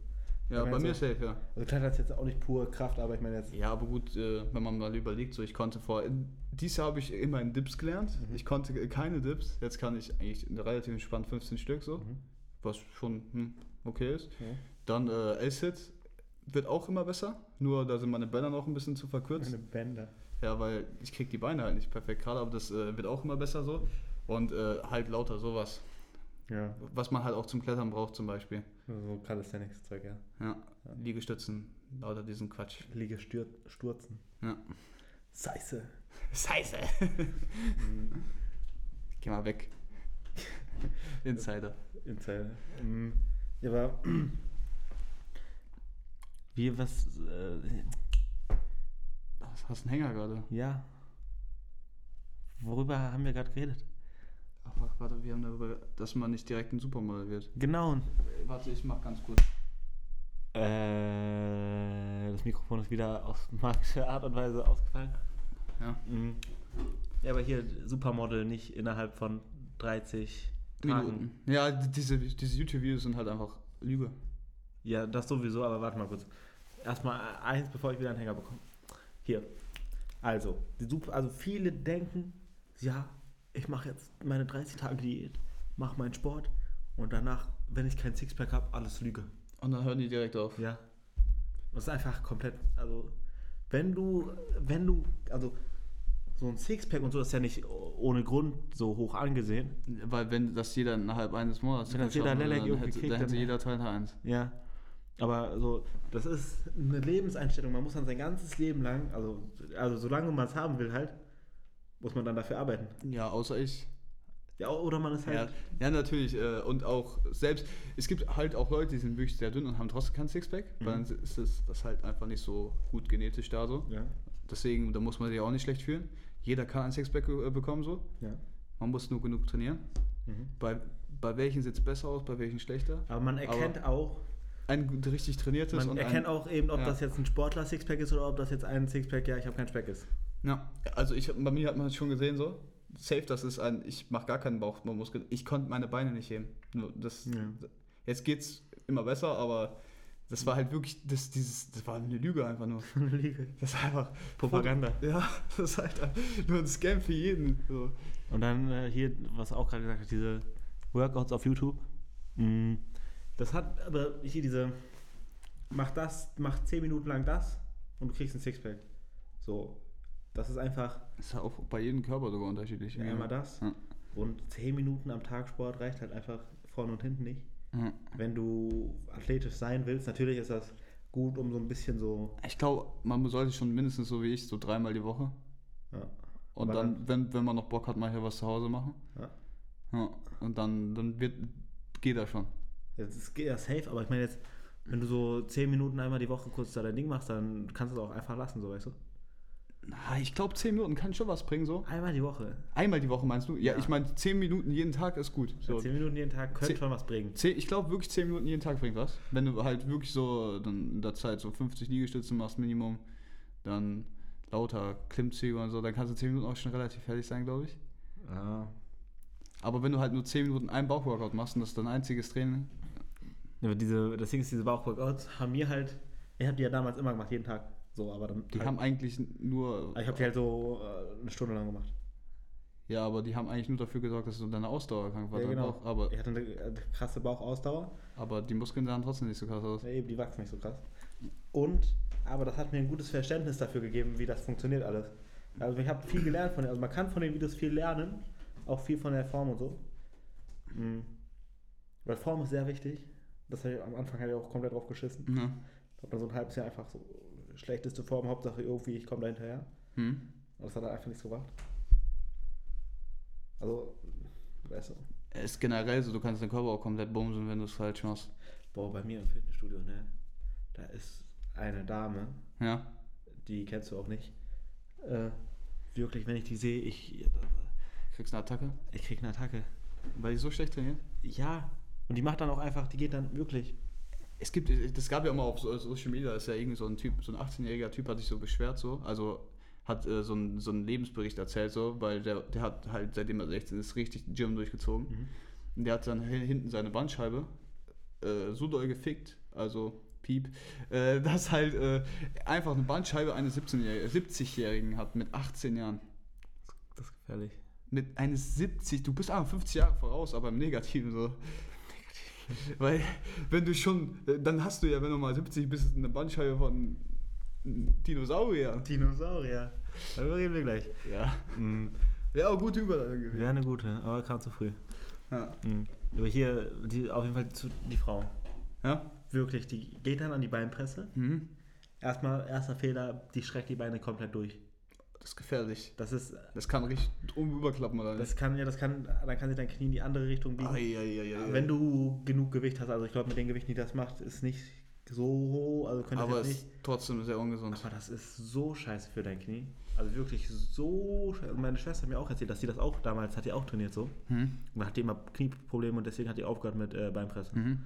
Ja, bei mir
so-
safe, ja.
Also klar, das ist jetzt auch nicht pure Kraft, aber ich meine jetzt.
Ja, aber gut, äh, wenn man mal überlegt, so ich konnte vor. Dieses Jahr habe ich immer in Dips gelernt.
Mhm.
Ich konnte keine Dips. Jetzt kann ich eigentlich relativ entspannt 15 Stück so,
Mhm.
was schon hm, okay ist.
Ja.
Dann äh, L-Sit wird auch immer besser. Nur da sind meine Bänder noch ein bisschen zu verkürzt.
Meine Bänder.
Ja, weil ich krieg die Beine halt nicht perfekt gerade, aber das äh, wird auch immer besser so. Und äh, halt lauter sowas.
Ja.
Was man halt auch zum Klettern braucht zum Beispiel.
So Calisthenics-Zeug, ja.
Ja, Liegestützen, lauter diesen Quatsch.
Liege stür stürzen.
Ja.
Scheiße.
Scheiße. Geh mal weg. Insider.
Inside. Ähm, Ja, aber. Wie, was. Äh,
Was hast du einen Hänger gerade?
ja. Worüber haben wir gerade geredet?
Ach, warte, wir haben darüber, dass man nicht direkt ein Supermodel wird.
Genau.
Warte, ich mach ganz kurz.
Äh, das Mikrofon ist wieder auf magische Art und Weise ausgefallen.
Ja.
Mhm. Ja, aber hier Supermodel nicht innerhalb von 30 Tagen.
Minuten. Ja, diese, diese YouTube-Videos sind halt einfach Lüge.
Ja, das sowieso, aber warte mal kurz. Erstmal eins, bevor ich wieder einen Hänger bekomme. Hier. Also, die Super, also viele denken, ja, ich mache jetzt meine 30 Tage Diät, mache meinen Sport und danach, wenn ich kein Sixpack habe, alles Lüge.
Und dann hören die direkt auf.
Ja. Das ist einfach komplett, also, wenn du, wenn du, also, so ein Sixpack und so ist ja nicht ohne Grund so hoch angesehen.
Weil wenn das jeder innerhalb eines Monats
Wenn das jeder Lelek
dann hätte,
kriegt,
dann hätte jeder Teil 1.
Ja. Aber so, das ist eine Lebenseinstellung. Man muss dann sein ganzes Leben lang, also, also solange man es haben will, halt, muss man dann dafür arbeiten.
Ja, außer ich.
Ja, oder man ist
Ja,
halt.
ja, natürlich. Äh, und auch selbst, es gibt halt auch Leute, die sind wirklich sehr dünn und haben trotzdem kein Sixpack, weil
Mhm.
dann ist das, das halt einfach nicht so gut genetisch da so.
Ja.
Deswegen, da muss man sich auch nicht schlecht fühlen. Jeder kann ein Sixpack äh, bekommen so.
ja.
Man muss nur genug trainieren.
Mhm.
Bei, bei welchen sieht es besser aus, bei welchen schlechter.
Aber man erkennt auch,
Ein richtig trainiertes
man
und
erkennt
ein,
auch eben, ob
ja.
das jetzt ein Sportler-Sixpack ist oder ob das jetzt ein Sixpack, ja, ich habe kein Speck ist.
Ja, also ich, bei mir hat man schon gesehen so. Safe, das ist ein, ich mache gar keinen Bauchmuskel. Ich konnte meine Beine nicht heben. Das,
Ja.
Jetzt geht's immer besser, aber das war halt wirklich, das, dieses, das war eine Lüge einfach nur.
Liege.
Das war einfach
Propaganda.
Ja, das ist halt nur ein Scam für jeden. So.
Und dann äh, hier, was auch gerade gesagt hat, diese Workouts auf YouTube. Mm, Das hat aber hier diese, mach das, mach 10 Minuten lang das und du kriegst ein Sixpack. So, das ist einfach
Das ist ja auch bei jedem Körper sogar unterschiedlich.
ja, einmal das.
Ja.
Und 10 Minuten am Tag Sport reicht halt einfach vorne und hinten nicht.
Ja.
Wenn du athletisch sein willst, natürlich ist das gut, um so ein bisschen so.
Ich glaube, man sollte schon mindestens so wie ich, so dreimal die Woche.
Ja,
Und
Aber
dann, wenn, wenn man noch Bock hat, mal hier was zu Hause machen.
ja.
Ja. Und dann, dann wird, geht das schon.
Das ist ja safe, aber ich meine jetzt, wenn du so 10 Minuten einmal die Woche kurz da dein Ding machst, dann kannst du es auch einfach lassen, so weißt du.
Na, ich glaube, 10 Minuten kann schon was bringen, so.
Einmal die Woche.
Einmal die Woche meinst du? Ja,
Ja.
ich meine, 10 Minuten jeden Tag ist gut. So.
10 Minuten jeden Tag könnte
Zehn-
schon was bringen.
Zehn- Ich glaube wirklich 10 Minuten jeden Tag bringt was. Wenn du halt wirklich so dann in der Zeit so 50 Liegestütze machst, Minimum, dann lauter Klimmzüge und so, dann kannst du 10 Minuten auch schon relativ fertig sein, glaube ich.
Ja.
Aber wenn du halt nur 10 Minuten einen Bauchworkout machst und das ist dein einziges Training,
Aber diese, das Ding ist, diese Bauchworkouts haben mir halt, ich habe die ja damals immer gemacht, jeden Tag. So, aber dann.
die
halt,
haben eigentlich nur.
ich habe die halt so äh, eine Stunde lang gemacht.
Ja, aber die haben eigentlich nur dafür gesorgt, dass du deine Ausdauer krank war.
Ja, genau.
Bauch, aber,
Ich hatte eine krasse Bauchausdauer.
aber die Muskeln sahen trotzdem nicht so krass aus.
Ja, eben, die wachsen nicht so krass. Und, aber das hat mir ein gutes Verständnis dafür gegeben, wie das funktioniert alles. Also ich habe viel gelernt von denen. Also man kann von den Videos viel lernen, auch viel von der Form und so. Mhm. Weil Form ist sehr wichtig. Das habe ich am Anfang hatte ich auch komplett drauf geschissen.
Ja.
Hat man so ein halbes Jahr einfach so schlechteste Form, Hauptsache irgendwie, ich komme da hinterher.
Hm.
Und das hat er einfach nichts gebracht. Also, weißt du.
Es ist generell so, du kannst den Körper auch komplett bumsen, wenn du es falsch machst.
Boah, bei mir im Fitnessstudio, ne? Da ist eine Dame,
Ja.
die kennst du auch nicht. Äh, wirklich, wenn ich die sehe, ich,
Kriegst eine Attacke.
ich krieg eine Attacke.
Weil die so schlecht trainiert.
Ja. Und die macht dann auch einfach, die geht dann wirklich.
Es gibt, das gab ja immer auf so- Social Media, ist ja irgendwie so ein Typ, so ein 18-jähriger Typ hat sich so beschwert so, also hat äh, so, einen, so einen Lebensbericht erzählt so, weil der, der hat halt, seitdem er 16 ist, richtig Gym durchgezogen. Und der hat dann hin- hinten seine Bandscheibe äh, so doll gefickt, also Piep, äh, dass halt äh, einfach eine Bandscheibe eines 17-Jährigen 70-Jährigen hat mit 18 Jahren.
Das ist gefährlich.
Mit eines 70, du bist einfach 50 Jahre voraus, aber im Negativen so. Weil, wenn du schon, äh, dann hast du ja, wenn du mal 70 bist, eine Bandscheibe von Dinosaurier.
Dinosaurier. Darüber reden wir gleich.
Ja.
Mhm.
Wäre auch gute Überleitung gewesen.
Wäre eine gute, aber kam zu früh.
Ja.
Mhm. Aber hier, die, auf jeden Fall zu, die Frau.
Ja?
Wirklich, die geht dann an die Beinpresse.
Mhm.
Erstmal, erster Fehler, die streckt die Beine komplett durch.
Das ist gefährlich.
Das ist,
Das kann richtig überklappen, oder
das kann, ja, das kann, dann kann sich dein Knie in die andere Richtung biegen.
Eieieiei.
Wenn du genug Gewicht hast, also ich glaube, mit den Gewichten, die das macht, ist nicht so, also könnte
Aber
jetzt
es
nicht.
ist trotzdem sehr ungesund.
Aber das ist so scheiße für dein Knie. Also wirklich so scheiße. Meine Schwester hat mir auch erzählt, dass sie das auch damals hat die auch trainiert so.
Mhm.
Und hat die immer Knieprobleme und deswegen hat die aufgehört mit äh, Beinpressen.
Mhm.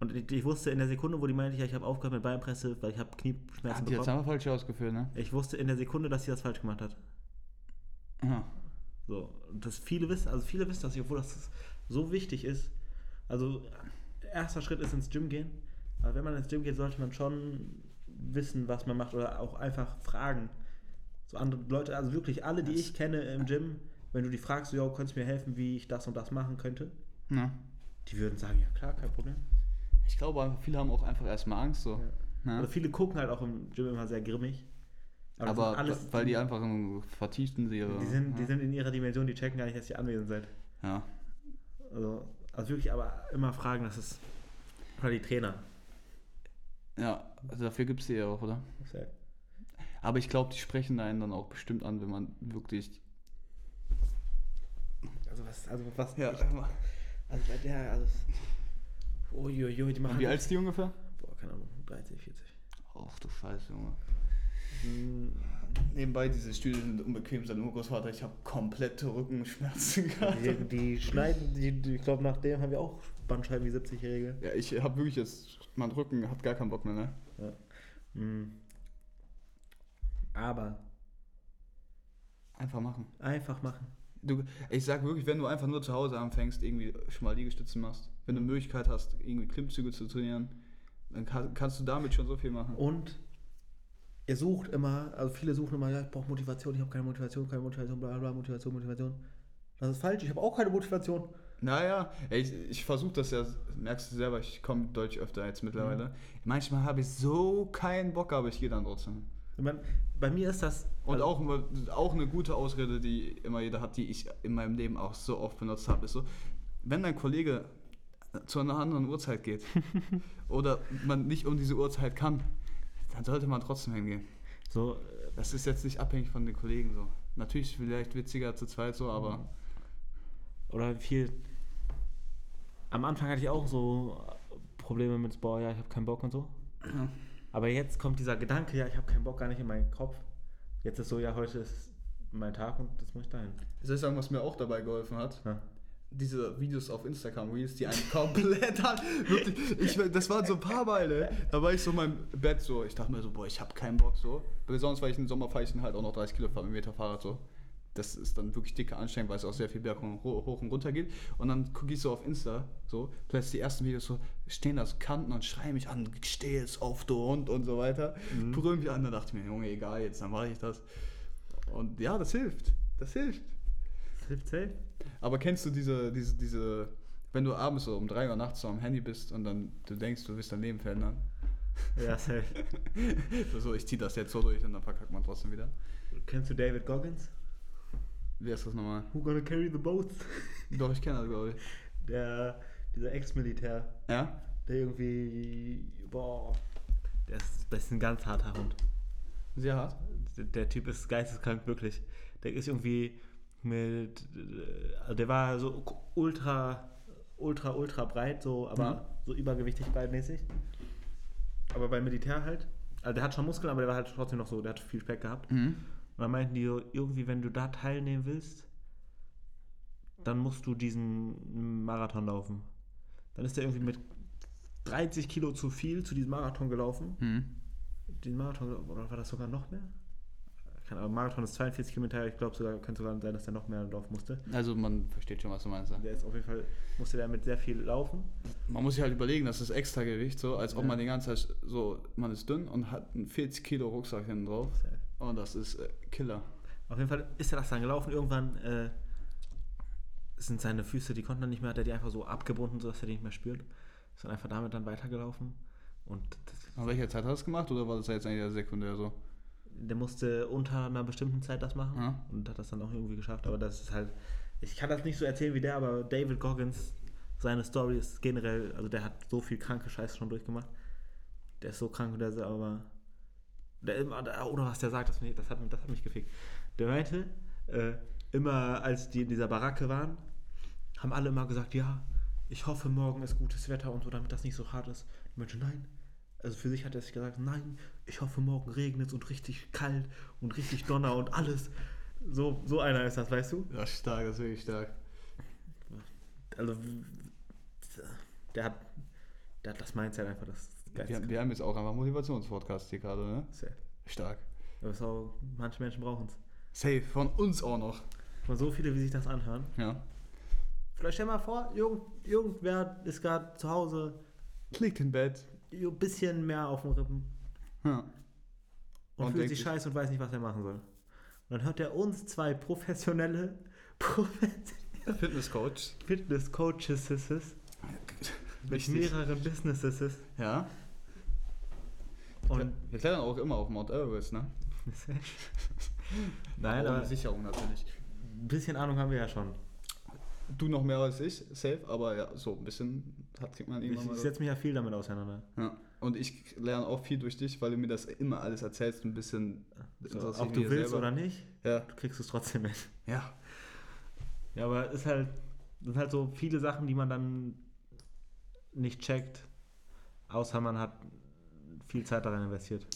Und ich, ich wusste in der Sekunde, wo die meinte, ja, ich habe aufgehört mit Beinpresse, weil ich habe Knieschmerzen
Hat die jetzt
bekommen.
einfach falsch ausgeführt, ne?
Ich wusste in der Sekunde, dass sie das falsch gemacht hat.
Ja.
So, und das viele wissen, also viele wissen das nicht, obwohl das so wichtig ist. Also, erster Schritt ist ins Gym gehen. Aber wenn man ins Gym geht, sollte man schon wissen, was man macht oder auch einfach fragen. So andere Leute, also wirklich alle, die
Das-
ich kenne im Gym, wenn du die fragst, so, yo, könntest du mir helfen, wie ich das und das machen könnte,
ja.
die würden sagen, ja klar, kein Problem.
Ich glaube, viele haben auch einfach erstmal Angst so.
Ja.
Ne?
Also viele gucken halt auch im Gym immer sehr grimmig.
Aber,
sind alles,
weil die einfach im vertieften sie
die sind, die
ja.
sind in ihrer Dimension, die checken gar nicht, dass ihr anwesend seid.
ja.
Also, also wirklich aber immer fragen, das ist. Oder die Trainer.
Ja, also dafür gibt es die ja auch, oder?
Sehr-
Aber ich glaube, die sprechen einen dann auch bestimmt an, wenn man wirklich.
Also was, also was.
Ja,
ich, also bei der, also. Uiuiui, die machen.
wie alt ist die ungefähr?
Boah, keine Ahnung, 30, 40.
Ach du Scheiße, Junge.
Hm,
Nebenbei, diese Stühle sind unbequem, sein Urgroßvater. Ich habe komplette Rückenschmerzen gehabt.
Die, die schneiden, die, die, ich glaube, nach dem haben wir auch Bandscheiben wie 70-Jährige.
Ja, ich habe wirklich jetzt. Mein Rücken hat gar keinen Bock mehr, ne?
Hm. Aber
Einfach machen.
einfach machen.
Du, ich sag wirklich, wenn du einfach nur zu Hause anfängst, irgendwie schon mal Liegestützen machst, wenn du Möglichkeit hast, irgendwie Klimmzüge zu trainieren, dann kann, kannst du damit schon so viel machen.
Und ihr sucht immer, also viele suchen immer, ja, ich brauche Motivation, ich habe keine Motivation, keine Motivation, bla bla, Motivation, Motivation. Das ist falsch, ich habe auch keine Motivation.
Naja, ey, ich, ich versuche das ja, merkst du selber, ich komme deutlich öfter jetzt mittlerweile. Manchmal habe ich so keinen Bock, aber ich gehe dann trotzdem.
Ich mein, bei mir ist das.
Und
also,
auch, auch eine gute Ausrede, die immer jeder hat, die ich in meinem Leben auch so oft benutzt habe, ist so, wenn dein Kollege zu einer anderen Uhrzeit geht oder man nicht um diese Uhrzeit kann, dann sollte man trotzdem hingehen.
So, äh,
Das ist jetzt nicht abhängig von den Kollegen so. Natürlich vielleicht witziger zu zweit so, aber
oder viel. Am Anfang hatte ich auch so Probleme mit, boah, ja, ich habe keinen Bock und so.
Ja.
Aber jetzt kommt dieser Gedanke, ja, ich habe keinen Bock gar nicht in meinen Kopf. Jetzt ist so, ja, heute ist mein Tag und das muss ich dahin.
soll ich sagen, was mir auch dabei geholfen hat?
Ja.
Diese Videos auf Instagram Reels, die einen komplett an. Wirklich, ich, das waren so ein paar Mal, ne? Da war ich so in meinem Bett so. Ich dachte mir so, boah, ich habe keinen Bock so. Besonders weil ich im Sommer fahre ich dann halt auch noch 30 Kilometer Fahrrad so. Das ist dann wirklich dicke Anstrengung, weil es auch sehr viel berg und ho- hoch und runter geht. Und dann gucke ich so auf Insta, so, plötzlich die ersten Videos so, stehen da so Kanten und schreien mich an, steh jetzt auf, du Hund und so weiter.
Mhm.
Brüllen mich an, da dachte ich mir, Junge, egal, jetzt dann mache ich das. Und ja, das hilft. Das hilft.
Hilft safe.
Aber kennst du diese, diese, diese, wenn du abends so um 3 Uhr nachts so am Handy bist und dann du denkst, du willst dein Leben verändern?
Ja, safe.
so, ich zieh das jetzt so durch und dann verkackt man trotzdem wieder.
Kennst du David Goggins?
Wie ist das nochmal?
Who gonna carry the boats?
Doch, ich kenne das, glaube ich.
Der, dieser Ex-Militär,
Ja?
der irgendwie, boah, der ist, das ist ein ganz harter Hund.
Sehr hart.
Der, der Typ ist geisteskrank, wirklich. Der ist irgendwie mit, äh, also der war so ultra, ultra, ultra breit, so, aber
Mhm.
so übergewichtig breitmäßig. Aber beim Militär halt. Also der hat schon Muskeln, aber der war halt trotzdem noch so, der hat viel Speck gehabt.
Mhm.
Und dann meinten die so, irgendwie, wenn du da teilnehmen willst, dann musst du diesen Marathon laufen. Dann ist er irgendwie mit 30 Kilo zu viel zu diesem Marathon gelaufen.
Mhm.
Den Marathon, oder war das sogar noch mehr? Keine Ahnung, Marathon ist 42 Kilometer, ich glaube sogar, könnte sogar sein, dass er noch mehr laufen musste.
Also man versteht schon, was du meinst. Ja.
Der ist auf jeden Fall, musste der mit sehr viel laufen.
Man muss sich halt überlegen, das ist extra Gewicht, so als ob
Ja.
man die ganze Zeit so, man ist dünn und hat einen 40 Kilo Rucksack hinten drauf. Und das ist äh, Killer.
Auf jeden Fall ist er das dann gelaufen. Irgendwann äh, sind seine Füße, die konnten dann nicht mehr, hat er die einfach so abgebunden, sodass er die nicht mehr spürt. Ist dann einfach damit dann weitergelaufen. Und das,
An welcher Zeit hat er das gemacht oder war das jetzt eigentlich sekundär so?
Der musste unter einer bestimmten Zeit das machen
Ja.
und hat das dann auch irgendwie geschafft. Aber das ist halt, ich kann das nicht so erzählen wie der, aber David Goggins, seine Story ist generell, also der hat so viel kranke Scheiße schon durchgemacht. Der ist so krank und der ist aber, der immer, oder was der sagt, das, das, hat, das hat mich gefickt. Der meinte, äh, immer als die in dieser Baracke waren, haben alle immer gesagt, ja, ich hoffe, morgen ist gutes Wetter und so, damit das nicht so hart ist. Ich meinte, nein. Also für sich hat er sich gesagt, nein, ich hoffe, morgen regnet es und richtig kalt und richtig Donner und alles. So, so einer ist das, weißt du?
Ist stark, das ist wirklich stark.
Also, der hat, der hat das Mindset einfach, das
Wir, wir haben jetzt auch einfach Motivationspodcast hier gerade, ne?
Safe.
Stark.
Aber auch, manche Menschen brauchen es.
Safe, von uns auch noch.
Mal so viele, wie sich das anhören.
Ja.
Vielleicht stell mal vor, irgend, irgendwer ist gerade zu Hause
Liegt im Bett.
Ein bisschen mehr auf dem Rippen
Ja.
und,
Und
fühlt sich scheiße und weiß nicht, was er machen soll. Und dann hört er uns zwei professionelle, professionelle
Fitnesscoach.
Fitness-Coaches mit mehreren Businesses
Ja.
und
wir klettern auch immer auf Mount Everest, ne?
Nein,
Ohne
aber
Sicherung natürlich.
ein bisschen Ahnung haben wir ja schon.
Du noch mehr als ich, safe, aber ja, so ein bisschen hat kriegt man
Ich,
irgendwann
ich
mal.
setze mich ja viel damit auseinander.
Ja. Und ich lerne auch viel durch dich, weil du mir das immer alles erzählst, ein bisschen
So, ob du willst
selber.
oder nicht,
Ja.
du kriegst es trotzdem mit.
Ja.
Ja, aber es ist halt, sind halt so viele Sachen, die man dann nicht checkt, außer man hat viel Zeit darin investiert.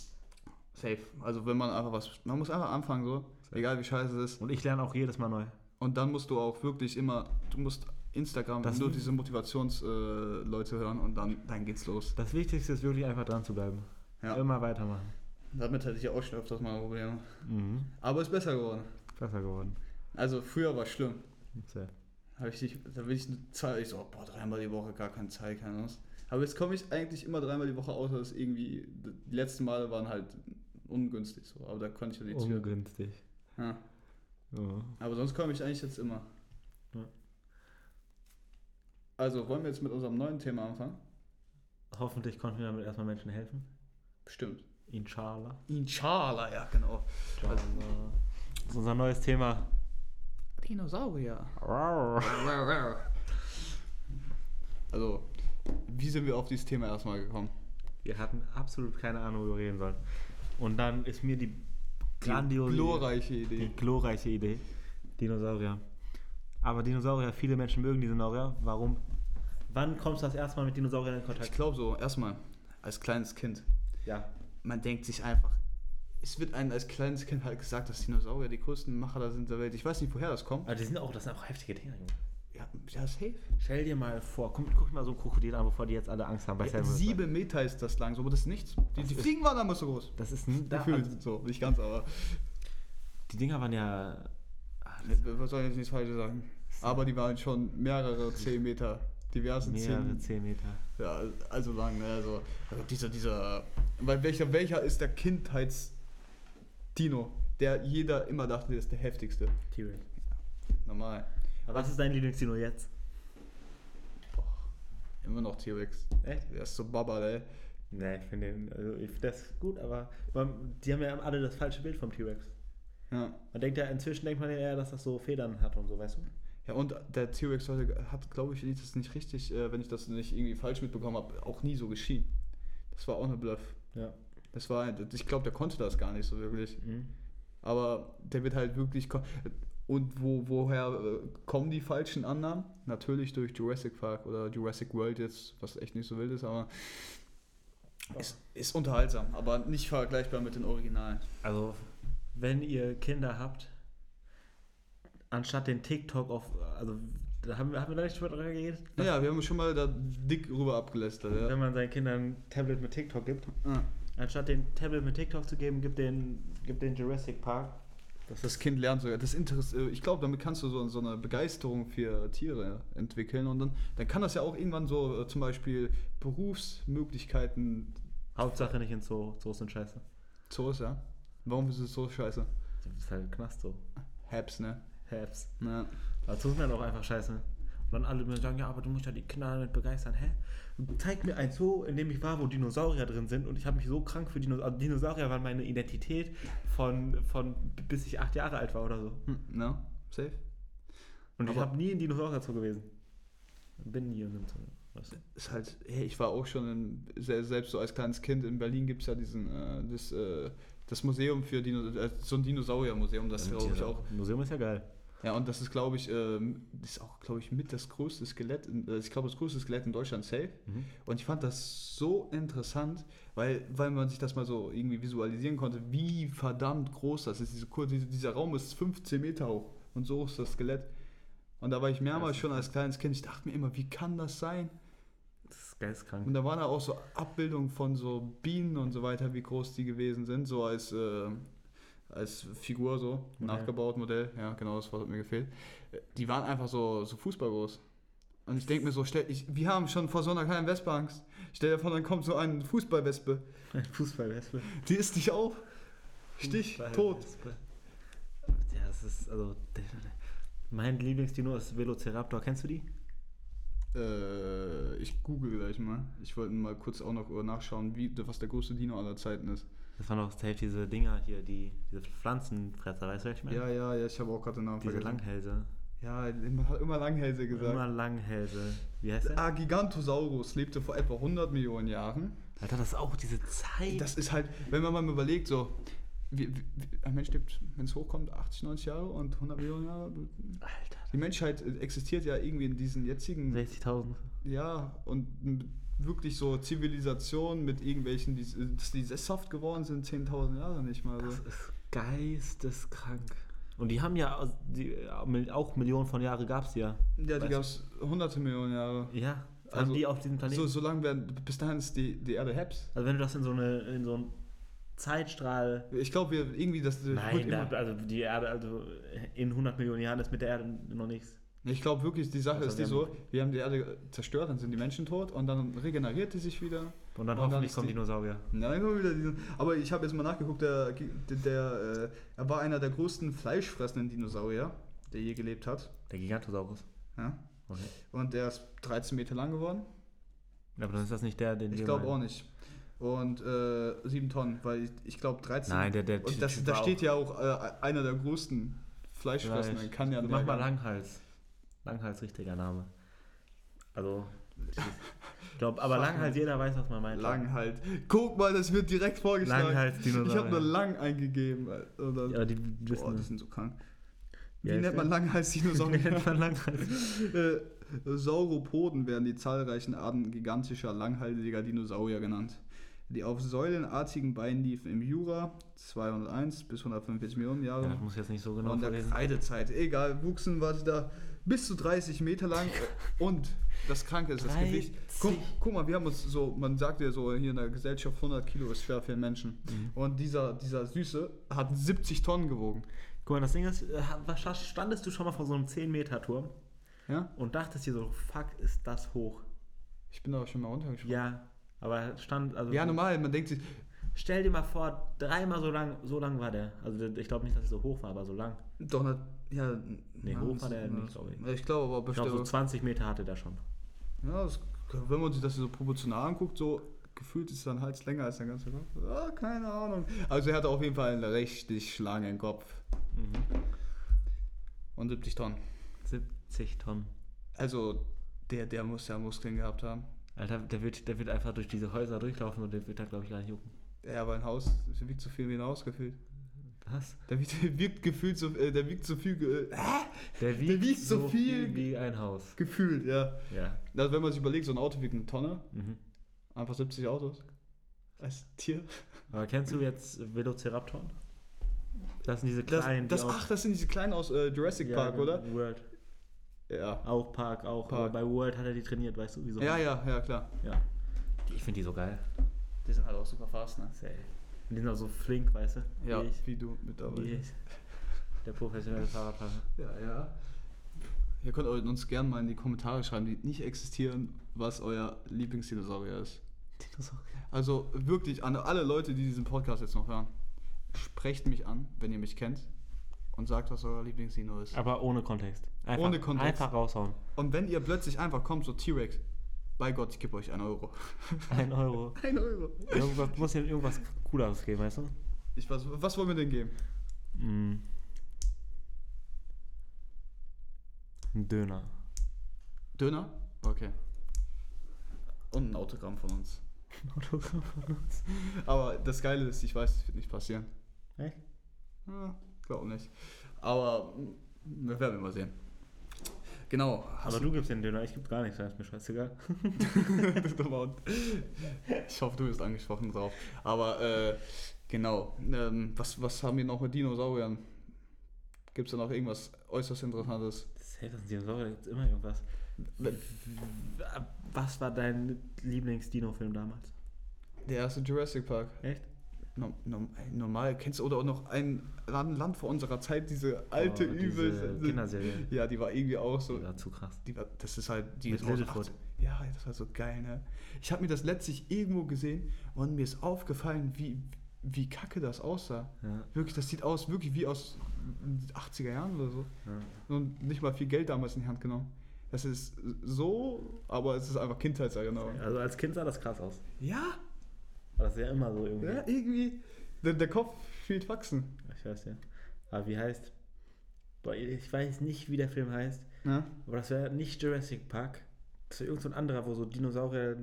Safe. Also wenn man einfach was. Man muss einfach anfangen so. Egal wie scheiße es ist.
Und ich lerne auch jedes Mal neu.
Und dann musst du auch wirklich immer. Du musst Instagram
Das-
nur diese Motivationsleute äh, hören und dann, dann geht's los.
Das Wichtigste ist wirklich einfach dran zu bleiben.
Ja.
Immer weitermachen.
Damit hatte ich ja auch schon öfters mal Probleme.
Mhm.
Aber ist besser geworden.
Besser geworden.
Also früher war es schlimm.
Sehr.
Habe ich nicht, da will ich eine Zahl, ich so, oh, boah, dreimal die Woche gar keine Zeit, keine Ahnung. Aber jetzt komme ich eigentlich immer dreimal die Woche, außer dass irgendwie, die letzten Male waren halt ungünstig so, aber da konnte ich ja nichts.
Ungünstig.
Ja.
Ja.
Aber sonst komme ich eigentlich jetzt immer. Also, wollen wir jetzt mit unserem neuen Thema anfangen?
Hoffentlich konnten wir damit erstmal Menschen helfen.
Bestimmt.
Inshallah.
Inshallah, ja, genau.
Inshallah. Das ist unser neues Thema.
Dinosaurier. Also, wie sind wir auf dieses Thema erstmal gekommen?
Wir hatten absolut keine Ahnung, worüber wir reden sollen. Und dann ist mir die
Die
grandiose,
glorreiche
die
Idee.
glorreiche Idee. Dinosaurier. Aber Dinosaurier, viele Menschen mögen Dinosaurier. Warum? Wann kommst du das erste Mal mit Dinosauriern in
Ich
Kontakt?
glaube so, erstmal, als kleines Kind,
Ja.
man denkt sich einfach, es wird einem als kleines Kind halt gesagt, dass Dinosaurier die größten Macher da sind der Welt. Ich weiß nicht, woher das kommt.
Aber die sind auch, das sind auch heftige Dinger, Junge.
Ja, ja safe.
Stell dir mal vor, komm, guck mal so ein Krokodil an, bevor die jetzt alle Angst haben bei
Ja, sieben Meter ist das lang, so, aber das ist nichts. Die, die Fliegen waren damals so groß.
Das ist ein, da,
Gefühlt
also,
so, nicht ganz, aber.
die Dinger waren ja.
Was soll ich jetzt nicht falsch sagen? Aber die waren schon mehrere zehn Meter. Diverse
Mehrere
zehn.
10 Meter.
Ja, also lang, ne? Also, also dieser, dieser. Weil welcher, welcher ist der Kindheits-Dino, der jeder immer dachte, der ist der heftigste?
T-Rex.
Normal.
Aber was ist dein Lieblingsdino jetzt?
Immer noch T-Rex.
Echt?
Der ist so Baba, ey.
Ne, ich finde den, also ich finde das gut, aber man, die haben ja alle das falsche Bild vom T-Rex.
Ja.
Man denkt ja, inzwischen denkt man ja eher, dass das so Federn hat und so, weißt du?
Ja, und der T-Rex heute hat, glaube ich, das nicht richtig, äh, wenn ich das nicht irgendwie falsch mitbekommen habe, auch nie so geschieden. Das war auch eine Bluff.
Ja.
Das war, ich glaube, der konnte das gar nicht so wirklich.
Mhm.
Aber der wird halt wirklich. Und wo, woher äh, kommen die falschen Annahmen? Natürlich durch Jurassic Park oder Jurassic World jetzt, was echt nicht so wild ist, aber ist, ist unterhaltsam, aber nicht vergleichbar mit den Originalen.
Also, wenn ihr Kinder habt, anstatt den TikTok auf, also, da haben wir, haben wir da nicht drüber geredet?
Ja, wir haben schon mal da dick rüber abgelästert, ja.
Wenn man seinen Kindern ein Tablet mit TikTok gibt,
Ah.
anstatt den Tablet mit TikTok zu geben, gibt den, gibt den Jurassic Park.
Das Kind lernt sogar. Das Interess äh, ich glaube, damit kannst du so, so eine Begeisterung für Tiere entwickeln und dann, dann kann das ja auch irgendwann so äh, zum Beispiel Berufsmöglichkeiten
Hauptsache nicht ins Zoo, Zoos sind scheiße.
Zoos, ja. Warum ist es so scheiße?
Das ist halt Knast so.
Habs, ne?
Habs.
Ja.
Aber sind halt auch einfach scheiße. dann alle mir sagen, ja, aber du musst ja die Kinder damit begeistern. Hä? Zeig mir ein Zoo, in dem ich war, wo Dinosaurier drin sind und ich habe mich so krank für Dinosaurier. Also Dinosaurier waren meine Identität von, von bis ich acht Jahre alt war oder so.
Hm, no, safe.
Und ich
Aber-
habe nie in Dinosaurier Zoo gewesen. Bin nie in einem Zoo. Weißt du?
Ist halt, hey, ich war auch schon, in, se- selbst so als kleines Kind in Berlin gibt es ja diesen, äh, das, äh, das Museum für Dino, äh, so ein Dinosauriermuseum, das glaube ich auch.
Museum ist ja geil.
Ja, und das ist, glaube ich, ähm, das ist auch, glaube ich, mit das größte Skelett, in, äh, ich glaube, das größte Skelett in Deutschland safe.
Mhm.
Und ich fand das so interessant, weil, weil man sich das mal so irgendwie visualisieren konnte, wie verdammt groß das ist. Diese, dieser Raum ist 15 Meter hoch und so ist das Skelett. Und da war ich mehrmals schon als kleines Kind, ich dachte mir immer, wie kann das sein?
Geistkrank.
Und da waren da auch so Abbildungen von so Bienen und so weiter, wie groß die gewesen sind, so als, äh, als Figur so,
Modell.
nachgebaut Modell, ja genau, das Wort hat mir gefehlt. Die waren einfach so, so fußballgroß. Und ich denke mir so, stell, ich, wir haben schon vor so einer kleinen Wespe Angst. Stell dir vor, dann kommt so eine Fußballwespe.
Fußballwespe.
Die isst dich auf. Stich, tot.
Ja, das ist, also, mein Lieblingsdino ist Velociraptor. Kennst du die?
Äh, ich google gleich mal. Ich wollte mal kurz auch noch nachschauen, wie, was der größte Dino aller Zeiten ist.
Das waren doch safe diese Dinger hier, die, diese Pflanzenfresser, weißt du, was ich meine?
Ja, ja, ja, ich habe auch gerade den Namen
Diese
vergessen.
Langhälse.
Ja, immer, immer Langhälse gesagt.
Immer Langhälse. Wie heißt der?
Ah, Gigantosaurus lebte vor etwa 100 Millionen Jahren.
Alter, das ist auch diese Zeit.
Das ist halt, wenn man mal überlegt, so, wie, wie, ein Mensch lebt, wenn es hochkommt, 80, 90 Jahre und 100 Millionen Jahre.
Alter.
Die Menschheit existiert ja irgendwie in diesen jetzigen,
60.000.
ja, und wirklich so Zivilisation mit irgendwelchen, die, dass die sesshaft geworden sind, 10.000 Jahre nicht mal.
Das
So.
ist geisteskrank. Und die haben ja, aus- die, auch Millionen von Jahren gab es ja.
Ja, die gab es hunderte Millionen Jahre.
Ja,
Also,
haben die auf diesem Planeten.
So, so lange werden, bis dahin ist die, die Erde Heps.
also wenn du das in so, eine, in so einen Zeitstrahl.
Ich glaube, wir irgendwie, das
Nein, da, also die Erde, also in 100 Millionen Jahren ist mit der Erde noch nichts.
Ich glaube wirklich, die Sache
Also
ist die so, wir haben die Erde zerstört, dann sind die Menschen tot und dann regeneriert die sich wieder.
Und dann
Und
hoffentlich kommen
die-
Dinosaurier.
Dann kommen wieder diese. Aber ich habe jetzt mal nachgeguckt, der, der, äh, er war einer der größten fleischfressenden Dinosaurier, der je gelebt hat.
Der Gigantosaurus.
Ja?
Okay.
Und der ist 13 Meter lang geworden.
Aber dann ist das nicht der, den
Ich
wir
glaube auch nicht. Und äh, 7 Tonnen, weil ich, ich glaube 13.
Nein, der, der
Und das, da steht ja auch äh, einer der größten Fleischfressenden.
Fleisch.
Kann ja
Mach
mehr
mal Langhals. Langhals, richtiger Name. Also, ich glaube, aber Langhals, jeder weiß, was man meint.
Lang halt. Guck mal, das wird direkt vorgeschlagen.
Langhals-Dinosaurier.
Ich habe nur lang eingegeben. Oder,
Ja, die
Boah,
wissen
die sind so krank. Wie
Ja,
nennt man? Langhals-Dinosaurier?
nennt man Langhals.
äh, Sauropoden werden die zahlreichen Arten gigantischer, langhalsiger Dinosaurier genannt. Die auf säulenartigen Beinen liefen im Jura 201 bis 145 Millionen Jahre.
Ja, das muss jetzt nicht so genau
und der. Kreidezeit, egal, wuchsen war sie da bis zu 30 Meter lang. und das Kranke ist das
30?
Gewicht. Guck, guck mal, wir haben uns so, man sagt ja so hier in der Gesellschaft, 100 Kilo ist schwer für einen Menschen.
Mhm.
Und dieser, dieser Süße hat 70 Tonnen gewogen.
Guck mal, das Ding ist, äh, was- standest du schon mal vor so einem 10-Meter-Turm
Ja?
und dachtest dir so, fuck, ist das hoch?
Ich bin da schon mal runtergesprungen.
Ja, aber stand, also.
Ja, normal, man denkt sich,
Stell dir mal vor, dreimal so lang, so lang war der. Also ich glaube nicht, dass es so hoch war, aber so lang.
doch nicht, ja.
Nee, hoch war der nicht, glaub ich.
Ich glaube aber
Ich
bestimmt.
glaube, so 20 Meter hatte der schon.
ja, das, wenn man sich das so proportional anguckt, so gefühlt ist sein Hals länger als der ganze Kopf. Ah, keine Ahnung. Also er hatte auf jeden Fall einen richtig langen Kopf.
Mhm.
Und 70 Tonnen.
70 Tonnen.
Also der, der muss ja Muskeln gehabt haben.
Alter, der wird, der wird einfach durch diese Häuser durchlaufen und der wird da, glaube ich, gar nicht jucken.
Ja, aber ein Haus, das wiegt so viel wie ein Haus gefühlt.
Was?
Der wiegt, der wiegt gefühlt so, äh, der wiegt so viel, äh,
Der wiegt,
wiegt so viel-
wie ein Haus.
gefühlt, ja.
Ja.
Also wenn man sich überlegt, so ein Auto wiegt eine Tonne,
Mhm.
einfach 70 Autos. Als Tier.
Aber kennst du jetzt Velociraptoren? Das sind diese
Das,
kleinen,
das,
die
ach, das sind diese kleinen aus äh, Jurassic
ja,
Park, oder?
World.
Ja.
Auch Park, auch.
Park.
Bei World hat er die trainiert, weißt du, wieso?
Ja, ja, ja, klar.
ja. Ich finde die so geil.
Die sind halt auch super fast, ne?
Safe. Und die sind auch so flink, weißt du?
Ja,
Wie ich.
wie du mit dabei.
Wie ich. Der professionelle Fahrradfahrer.
Ja, ja. Ihr könnt uns gerne mal in die Kommentare schreiben, die nicht existieren, was euer Lieblingsdinosaurier ist.
Dinosaurier.
Also wirklich an alle Leute, die diesen Podcast jetzt noch hören, sprecht mich an, wenn ihr mich kennt. und sagt, was euer Lieblingsdino ist.
Aber ohne Kontext. Einfach,
Ohne Kontext.
Einfach raushauen.
Und wenn ihr plötzlich einfach kommt, so T-Rex, bei Gott, ich gebe euch einen Euro.
Ein Euro.
Ein Euro.
Irgendwas, muss ja irgendwas Cooleres geben, weißt du?
Ich weiß, was wollen wir denn geben?
Mm. Ein Döner.
Döner? Okay. Und ein Autogramm von uns.
Autogramm von uns.
Aber das Geile ist, ich weiß, das wird nicht passieren.
Echt?
Ja, glaub nicht. Aber mm, wir werden mal sehen. Genau.
Aber du gibst den Döner, ich geb gar nichts, das ist mir scheißegal.
ich hoffe, du bist angesprochen drauf. Aber äh, genau. Ähm, was, was haben wir noch mit Dinosauriern? Gibt es da noch irgendwas äußerst Interessantes?
Das hält das Dinosaurier, da gibt's immer irgendwas. Was war dein Lieblings-Dino-Film damals?
Der erste Jurassic Park.
Echt?
No, no, normal, kennst du oder auch noch ein Land, vor unserer Zeit, diese alte
Oh,
Übel.
diese Kinderserie.
Ja, die war irgendwie auch so.
Die war zu krass.
Die war, das ist halt, die
Mit Littlefoot.
18 Ja, das war so geil, ne? Ich habe mir das letztlich irgendwo gesehen und mir ist aufgefallen, wie, wie kacke das aussah.
Ja.
Wirklich, das sieht aus, wirklich wie aus 80er Jahren oder so.
Ja.
Und nicht mal viel Geld damals in die Hand genommen. Das ist so, aber es ist einfach Kindheitserinnerung.
Also als Kind sah das krass aus.
Ja,
Aber das ist ja immer so irgendwie.
ja irgendwie. Der, der Kopf fühlt wachsen.
Ich weiß ja. Aber wie heißt. Boah, ich weiß nicht, wie der Film heißt.
Ja.
Aber das wäre nicht Jurassic Park. Das wäre irgend so ein anderer, wo so Dinosaurier.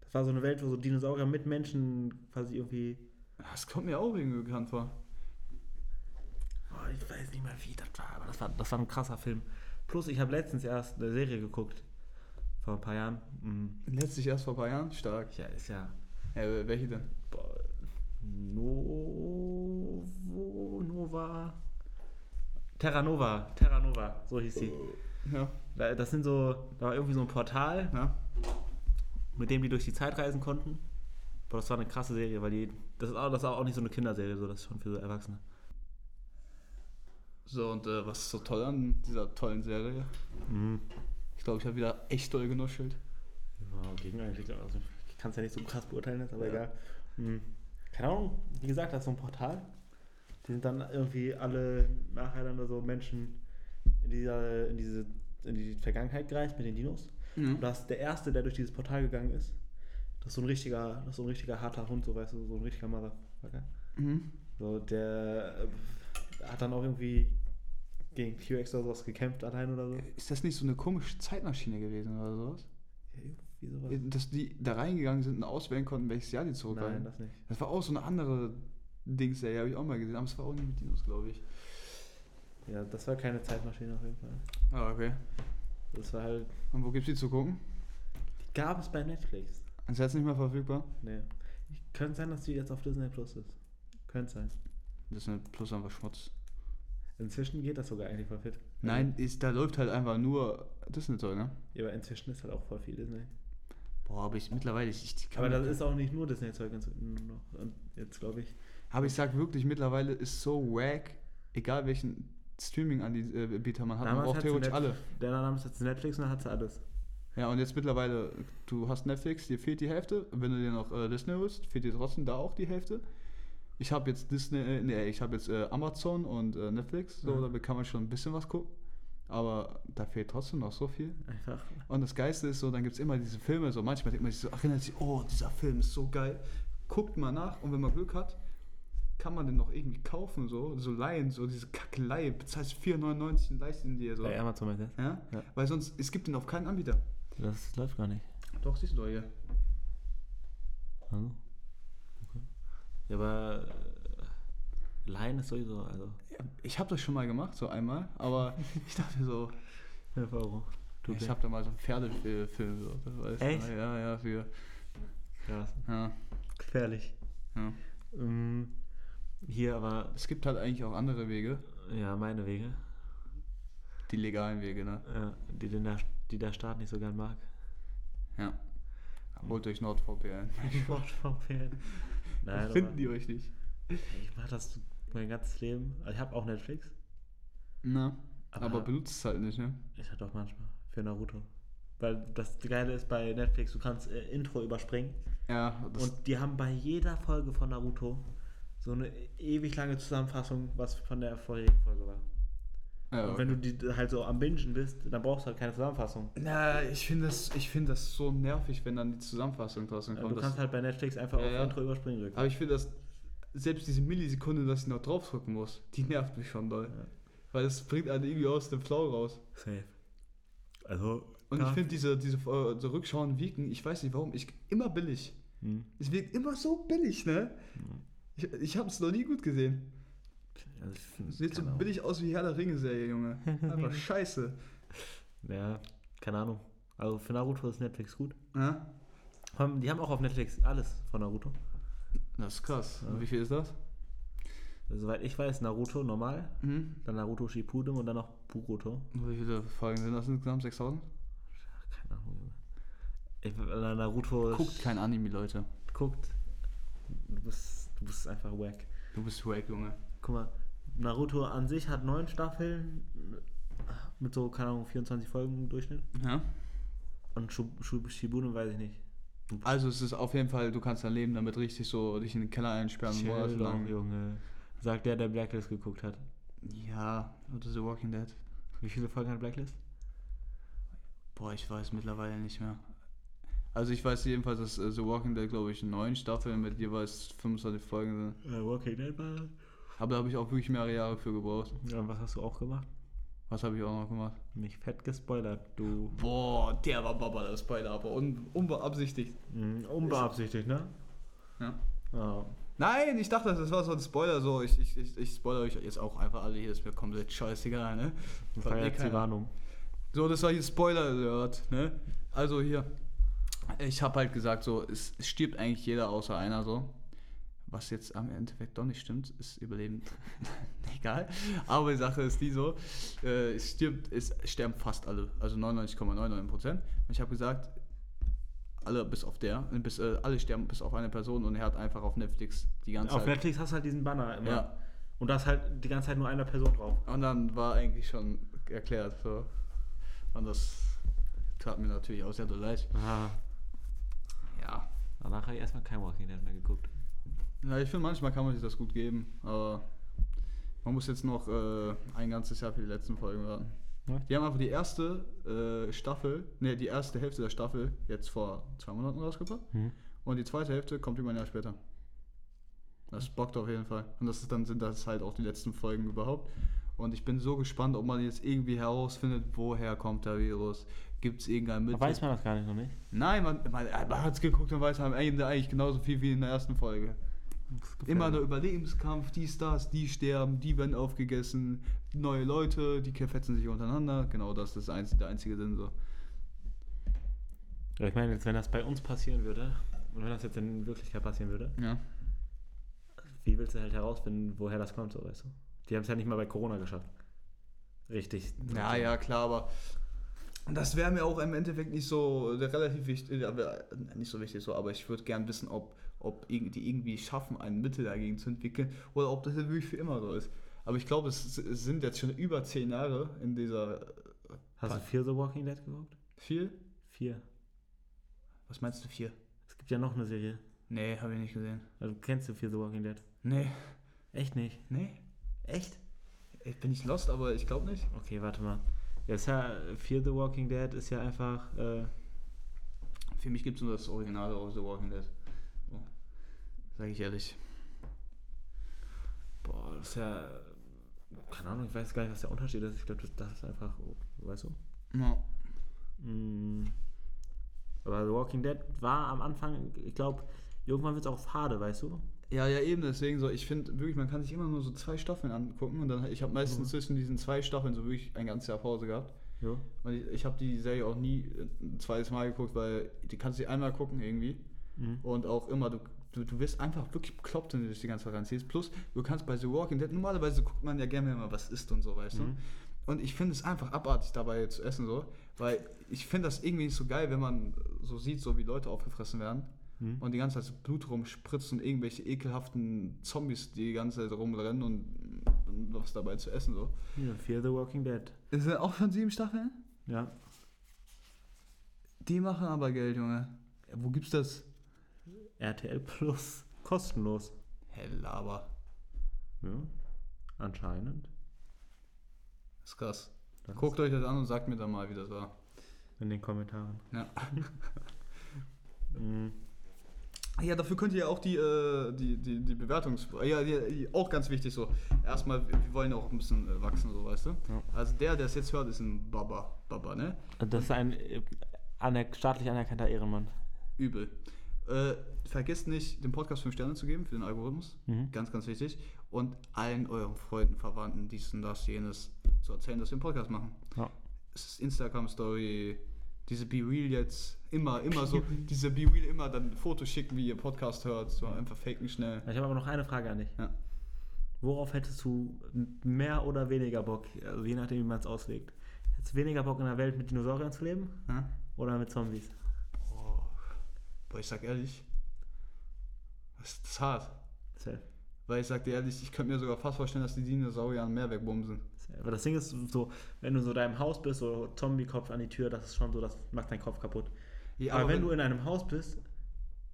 Das war so eine Welt, wo so Dinosaurier mit Menschen quasi irgendwie.
Das kommt mir auch irgendwie bekannt vor.
Boah, ich weiß nicht mehr, wie das war. Aber das war, das war ein krasser Film. Plus, ich habe letztens erst eine Serie geguckt. Vor ein paar Jahren. Mhm.
Letztlich erst vor ein paar Jahren. Stark.
Ja, ist ja.
Ja, welche denn?
Novo. Nova. Terra Nova. Terra Nova, so hieß sie.
Ja.
Da- Das sind so, da war irgendwie so ein Portal,
ja.
mit dem die durch die Zeit reisen konnten. Boah, das war eine krasse Serie, weil die, das ist auch, das ist auch nicht so eine Kinderserie, so, das ist schon für so Erwachsene.
So, und äh, was ist so toll an dieser tollen Serie?
Mhm.
Ich glaube, ich habe wieder echt doll genuschelt.
Ja, gegen eigentlich, also kann es ja nicht so krass beurteilen jetzt, aber
Ja.
egal. Mhm. Keine Ahnung, wie gesagt, das ist so ein Portal. Die sind dann irgendwie alle nacheinander so Menschen in, dieser, in, diese, in die Vergangenheit gereist mit den Dinos. Und das ist der Erste, der durch dieses Portal gegangen ist. Das ist so ein richtiger, das ist so ein richtiger harter Hund, so weißt du, so ein richtiger Motherfucker.
Mhm.
So, der äh, hat dann auch irgendwie gegen T-Rex oder sowas gekämpft allein oder so.
Ist das nicht so eine komische Zeitmaschine gewesen oder sowas?
Ja, irgendwie sowas.
Dass die da reingegangen sind und auswählen konnten, welches Jahr die zurückreisen?
Nein, das nicht.
Das war auch so eine andere Dings-Serie, habe ich auch mal gesehen, aber es war auch nicht mit Dinos, glaube ich.
Ja, das war keine Zeitmaschine auf jeden Fall.
Ah, okay.
Das war halt.
Und wo gibt's die zu gucken?
Die gab es bei Netflix.
Ist jetzt nicht mehr verfügbar?
Nee. Könnte sein, dass die jetzt auf Disney Plus ist. Könnte sein.
Eine plus einfach Schmutz.
Inzwischen geht das sogar eigentlich voll fit.
Nein, ist, da läuft halt einfach nur Disney-Zeug, ne?
Ja, aber inzwischen ist halt auch voll viel Disney.
Boah, aber ich mittlerweile, ich, ich kann
Aber das ist auch nicht nur Disney-Zeug jetzt glaube ich.
Aber ich sag wirklich, mittlerweile ist so wack, egal welchen Streaming-Anbieter man hat, man braucht theoretisch alle.
Der damals hat Netflix und dann hat sie alles.
Ja, und jetzt mittlerweile, du hast Netflix, dir fehlt die Hälfte. Wenn du dir noch äh, Disney holst, fehlt dir trotzdem da auch die Hälfte. Ich habe jetzt Disney, äh, nee, ich habe jetzt äh, Amazon und äh, Netflix, so,
Mhm.
damit kann man schon ein bisschen was gucken. Aber da fehlt trotzdem noch so viel.
Einfach.
Und das Geiste ist so, dann gibt es immer diese Filme, so manchmal denkt man sich so, erinnert sich, oh, dieser Film ist so geil. Guckt mal nach und wenn man Glück hat, kann man den noch irgendwie kaufen, so, so leihen, so diese Kackelei, bezahlst 4,99 und leist ihn dir so.
Bei Amazon jetzt?
Ja?
Ja.
Weil sonst, es gibt den auf keinen Anbieter.
Das läuft gar nicht.
Doch, siehst du doch hier.
Also. Okay. Ja, aber. Laien ist sowieso, also.
Ich habe das schon mal gemacht, so einmal, aber ich dachte so,
5 Euro. Du
ich habe da mal so einen Pferdefilm, so, weißt du?
Echt?
Ja, ja, für,
Krass.
ja,
Gefährlich.
ja.
Ähm, hier aber.
Es gibt halt eigentlich auch andere Wege,
Ja, meine Wege.
die legalen Wege, ne?
Ja, die, den der, die der Staat nicht so gern mag.
Ja. Holt euch NordVPN.
VPN. Nein,
Finden die euch nicht.
ich mache das mein ganzes Leben. Also ich habe auch Netflix.
Na,
Aber-
aber, benutzt es halt nicht, ne?
Ich hatte auch manchmal für Naruto. Weil das Geile ist bei Netflix, du kannst äh, Intro überspringen.
Ja,
Und die haben bei jeder Folge von Naruto so eine ewig lange Zusammenfassung, was von der vorherigen Folge war.
Ja,
Und wenn du die halt so am Bingen bist, dann brauchst du halt keine Zusammenfassung.
Na, ich finde das, ich find das so nervig, wenn dann die Zusammenfassung draußen kommt.
du kannst halt bei Netflix einfach
Ja,
auf
ja.
Intro überspringen drücken.
aber ich finde das, selbst diese Millisekunde, dass ich noch draufdrücken muss, die nervt mich schon doll.
Ja.
Weil es bringt einen irgendwie aus dem Flow raus.
Safe. Also.
Und ich finde diese, diese äh, so Rückschauen wirken, ich weiß nicht warum, ich immer billig.
Hm.
Es wirkt immer so billig, ne? Ich, ich habe es noch nie gut gesehen.
Also
sieht so billig aus wie Herr der Ringe-Serie, Junge. Einfach scheiße.
Ja, keine Ahnung. Also für Naruto ist Netflix gut.
Ja?
Die haben auch auf Netflix alles von Naruto.
Das ist krass.
Ja.
Wie viel ist das?
Soweit ich weiß, Naruto normal,
Mhm.
dann Naruto Shippuden und dann noch Boruto.
Wie viele Folgen sind das insgesamt? 6000?
Keine Ahnung. Junge. Ich, Naruto
Guckt kein Anime, Leute.
guckt. Du bist, du bist einfach wack.
Du bist wack, Junge.
Guck mal, Naruto an sich hat neun Staffeln mit so, keine Ahnung, 24 Folgen im Durchschnitt.
Ja?
Und Shu- Shippuden weiß ich nicht.
Also es ist auf jeden Fall, du kannst dein Leben damit richtig so dich in den Keller einsperren.
Chill doch. Junge. Sagt der, der Blacklist geguckt hat.
Ja, oder The Walking Dead.
Wie viele Folgen hat Blacklist?
Boah, ich weiß mittlerweile nicht mehr. Also ich weiß jedenfalls, dass äh, The Walking Dead, glaube ich, neun Staffeln mit jeweils 25 Folgen sind.
Äh, Walking Dead war.
Aber da habe ich auch wirklich mehrere Jahre für gebraucht.
Ja, und was hast du auch gemacht?
Was habe ich auch noch gemacht?
Mich fett gespoilert, du.
Boah, der war Baba, das Spoiler, aber un unbeabsichtigt.
Mhm, unbeabsichtigt, ne?
Ja.
Ja.
Nein, ich dachte, das war so ein Spoiler, so ich, ich, ich, ich spoilere euch jetzt auch einfach alle hier, ist mir komplett scheißegal, ne?
Jetzt die. Warnung.
So, das war hier Spoiler Alert, ne? Also hier, ich habe halt gesagt, so, es stirbt eigentlich jeder außer einer so. Was jetzt am Endeffekt doch nicht stimmt, ist Überleben. Egal. Aber die Sache ist die so, äh, es, stirbt, es sterben fast alle, also 99,99 Prozent. Und ich habe gesagt, alle bis auf der, bis, äh, alle sterben bis auf eine Person und er hat einfach auf Netflix die ganze
Auf
Zeit.
Netflix hast du halt diesen Banner immer.
Ja.
Und da ist halt die ganze Zeit nur einer Person drauf.
Und dann war eigentlich schon erklärt. So. Und das tat mir natürlich auch sehr leid.
Ah.
Ja.
Danach habe ich erstmal kein Walking Dead mehr geguckt.
Ja ich finde, manchmal kann man sich das gut geben, aber man muss jetzt noch äh, ein ganzes Jahr für die letzten Folgen warten.
Ja.
Die haben einfach die erste äh, Staffel, ne, die erste Hälfte der Staffel jetzt vor zwei Monaten rausgebracht.
Hm.
Und die zweite Hälfte kommt über ein Jahr später. Das bockt auf jeden Fall. Und das ist dann sind das halt auch die letzten Folgen überhaupt. Und ich bin so gespannt, ob man jetzt irgendwie herausfindet, woher kommt der Virus. Gibt es irgendein Mittel?
Weiß man das gar nicht noch nicht?
Nein, man, man, man hat es geguckt und weiß am Ende eigentlich genauso viel wie in der ersten Folge. Immer der Überlebenskampf, die Stars, die sterben, die werden aufgegessen, neue Leute, die fetzen sich untereinander. Genau das ist einz der einzige Sinn so.
Ich meine, jetzt, wenn das bei uns passieren würde, und wenn das jetzt in Wirklichkeit passieren würde,
Ja.
wie willst du halt herausfinden, woher das kommt, so weißt du? Die haben es ja nicht mal bei Corona geschafft. Richtig.
Ja, ja, klar, aber das wäre mir auch im Endeffekt nicht so äh, relativ wichtig, aber äh, nicht so wichtig so, aber ich würde gern wissen, ob, ob die irgendwie schaffen, ein Mittel dagegen zu entwickeln oder ob das wirklich für immer so ist. Aber ich glaube, es, sind jetzt schon über zehn Jahre in dieser. äh,
Hast du Fear the Walking Dead geguckt?
Viel?
Vier.
Was meinst du, vier?
Es gibt ja noch eine Serie.
Nee, habe ich nicht gesehen.
Also kennst du Fear the Walking Dead?
Nee.
Echt nicht?
Nee.
Echt?
Ich bin nicht lost, aber ich glaube nicht.
Okay, warte mal. Ja, ist ja, Fear the Walking Dead ist ja einfach, äh,
Für mich gibt es nur das Original aus The Walking Dead. So. Sag ich ehrlich.
boah, das ist ja, keine Ahnung, ich weiß gar nicht, was der Unterschied ist. Ich glaube, das, das ist einfach, weißt du?
Ja.
Mm. Aber The Walking Dead war am Anfang, ich glaube, irgendwann wird es auch fade, weißt du?
Ja, ja, eben, deswegen so, ich finde wirklich, man kann sich immer nur so zwei Staffeln angucken und dann, ich habe meistens zwischen diesen zwei Staffeln so wirklich ein ganzes Jahr Pause gehabt.
Jo.
Und ich, ich habe die Serie auch nie ein zweites Mal geguckt, weil die kannst du einmal gucken irgendwie
Mhm.
und auch immer, du, du, du wirst einfach wirklich bekloppt, wenn du dich die ganze Zeit reinziehst. Plus, du kannst bei The Walking Dead, normalerweise guckt man ja gerne, wenn man was isst und so, weißt
Mhm.
du. Und ich finde es einfach abartig dabei zu essen so, weil ich finde das irgendwie nicht so geil, wenn man so sieht, so wie Leute aufgefressen werden
Mhm.
und die ganze Zeit Blut rumspritzt und irgendwelche ekelhaften Zombies, die die ganze Zeit rumrennen und, und was dabei zu essen so.
Ja, Fear the Walking Dead.
Es sind auch schon sieben Staffeln?
Ja.
Die machen aber Geld, Junge. Ja, wo gibt's das?
RTL Plus. Kostenlos.
Hell, aber.
Ja, anscheinend.
Ist krass.
Das
Guckt euch das an und sagt mir dann mal, wie das war.
In den Kommentaren.
Ja.
Mhm.
Ja, dafür könnt ihr ja auch die, äh, die, die, die Bewertungs... Ja, die, die, auch ganz wichtig so. Erstmal, wir wir wollen ja auch ein bisschen äh, wachsen, so, weißt du?
Ja.
Also der, der es jetzt hört, ist ein Baba. Baba, ne?
Das ist ein äh, aner staatlich anerkannter Ehrenmann.
Übel. Äh, vergesst nicht, dem Podcast 5 Sterne zu geben für den Algorithmus.
Mhm.
Ganz, ganz wichtig. Und allen euren Freunden, Verwandten, dies und das, jenes, zu erzählen, dass wir einen Podcast machen.
Ja.
Es ist Instagram-Story, diese Be Real jetzt, immer, immer so, diese Be Real immer dann Fotos schicken, wie ihr Podcast hört, so einfach faken schnell.
Ich habe aber noch eine Frage an dich.
Ja.
Worauf hättest du mehr oder weniger Bock, also je nachdem, wie man es auslegt? Hättest du weniger Bock in einer Welt mit Dinosauriern zu leben
Ja?
oder mit Zombies?
Boah. Ich sag ehrlich, das ist hart.
Safe.
Weil ich sag dir ehrlich, ich könnte mir sogar fast vorstellen, dass die Dinosaurier mehr wegbumsen.
Aber das Ding ist so, wenn du so in deinem Haus bist, so Zombie-Kopf an die Tür, das ist schon so, das macht deinen Kopf kaputt.
Ja,
aber, wenn, du in einem Haus bist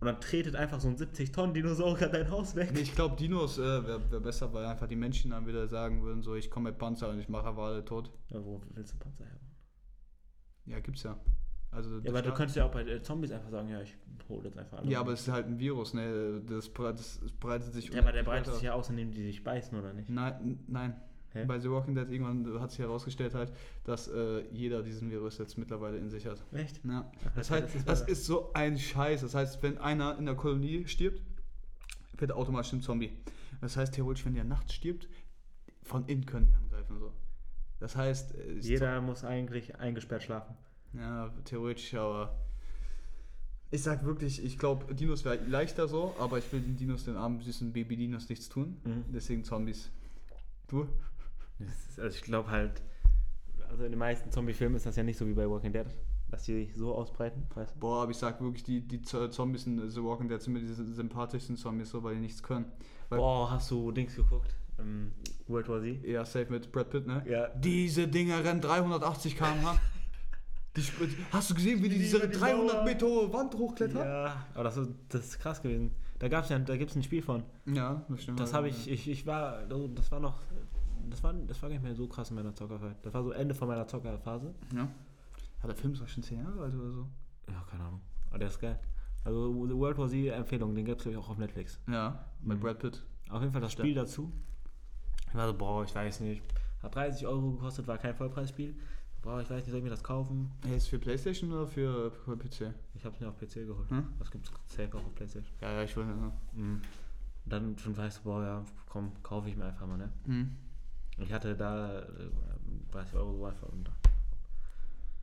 und dann tretet einfach so ein 70-Tonnen-Dinosaurier dein Haus weg.
Nee, ich glaube, Dinos äh, wäre wär besser, weil einfach die Menschen dann wieder sagen würden, so, ich komme mit Panzer und ich mache aber alle tot.
Ja, wo willst du Panzer her?
Ja, gibt's ja. Also,
Ja,
das
aber du könntest ja auch bei äh, Zombies einfach sagen, ja, ich hole jetzt einfach alle.
ja, aber es ist halt ein Virus, ne? Das, bre- das breitet sich
Ja, aber der breitet sich ja aus, indem die sich beißen, oder nicht?
Nein, nein.
Hä?
Bei The Walking Dead irgendwann hat sich herausgestellt halt, dass äh, jeder diesen Virus jetzt mittlerweile in sich hat.
Echt?
Ja. Das
Ja,
heißt,
das ist
das ist so ein Scheiß. Das heißt, wenn einer in der Kolonie stirbt, wird er automatisch ein Zombie. Das heißt, theoretisch, wenn der nachts stirbt, von innen können die angreifen. So. Das heißt, äh,
Jeder muss eigentlich eingesperrt schlafen.
Ja, theoretisch, aber. Ich sag wirklich, ich glaube, Dinos wäre leichter so, aber ich will den Dinos, den armen süßen Baby-Dinos nichts tun.
Mhm.
Deswegen Zombies. Du?
Ist, also ich glaube halt, also in den meisten Zombie-Filmen ist das ja nicht so wie bei Walking Dead, dass die sich so ausbreiten, weißt du?
Boah, aber ich sag wirklich, die, die Zombies in The Walking Dead sind mir die sympathischsten Zombies, so, weil die nichts können. Weil,
Boah, hast du Dings geguckt? Ähm, World War Z?
Ja, safe mit Brad Pitt, ne?
Ja.
Diese Dinger rennen 380 km/h. Sp- Hast du gesehen, wie die
Die
diese
über die
300
Mauer.
Meter hohe Wand hochklettern?
Ja, aber das ist, das ist krass gewesen. Da gab's ja, da gibt's ein Spiel von.
Ja, das stimmt.
Das habe ich, ich, ich war, das war noch, das war, das war gar nicht mehr so krass in meiner Zockerphase. Das war so Ende von meiner Zockerphase.
Ja. ja, der Film ist schon 10 Jahre alt oder so.
Ja, keine Ahnung. Aber der ist geil. Also The World War Z Empfehlung, den gibt's glaube ich auch auf Netflix.
Ja, mit
Mhm.
Brad Pitt.
Auf jeden Fall das Spiel dazu. Ich war so, boah, ich weiß nicht. Hat 30 Euro gekostet, war kein Vollpreisspiel. Boah, ich weiß nicht, soll ich mir das kaufen?
Hey, ist für Playstation oder für, PC?
Ich habe es mir auf PC geholt.
Hm?
Das gibt's safe auch auf Playstation.
Ja, ja, ich will. Ja.
Mhm. Dann schon weißt du, boah, ja, komm, kaufe ich mir einfach mal, ne?
Hm.
Ich hatte da äh, 30 Euro so einfach und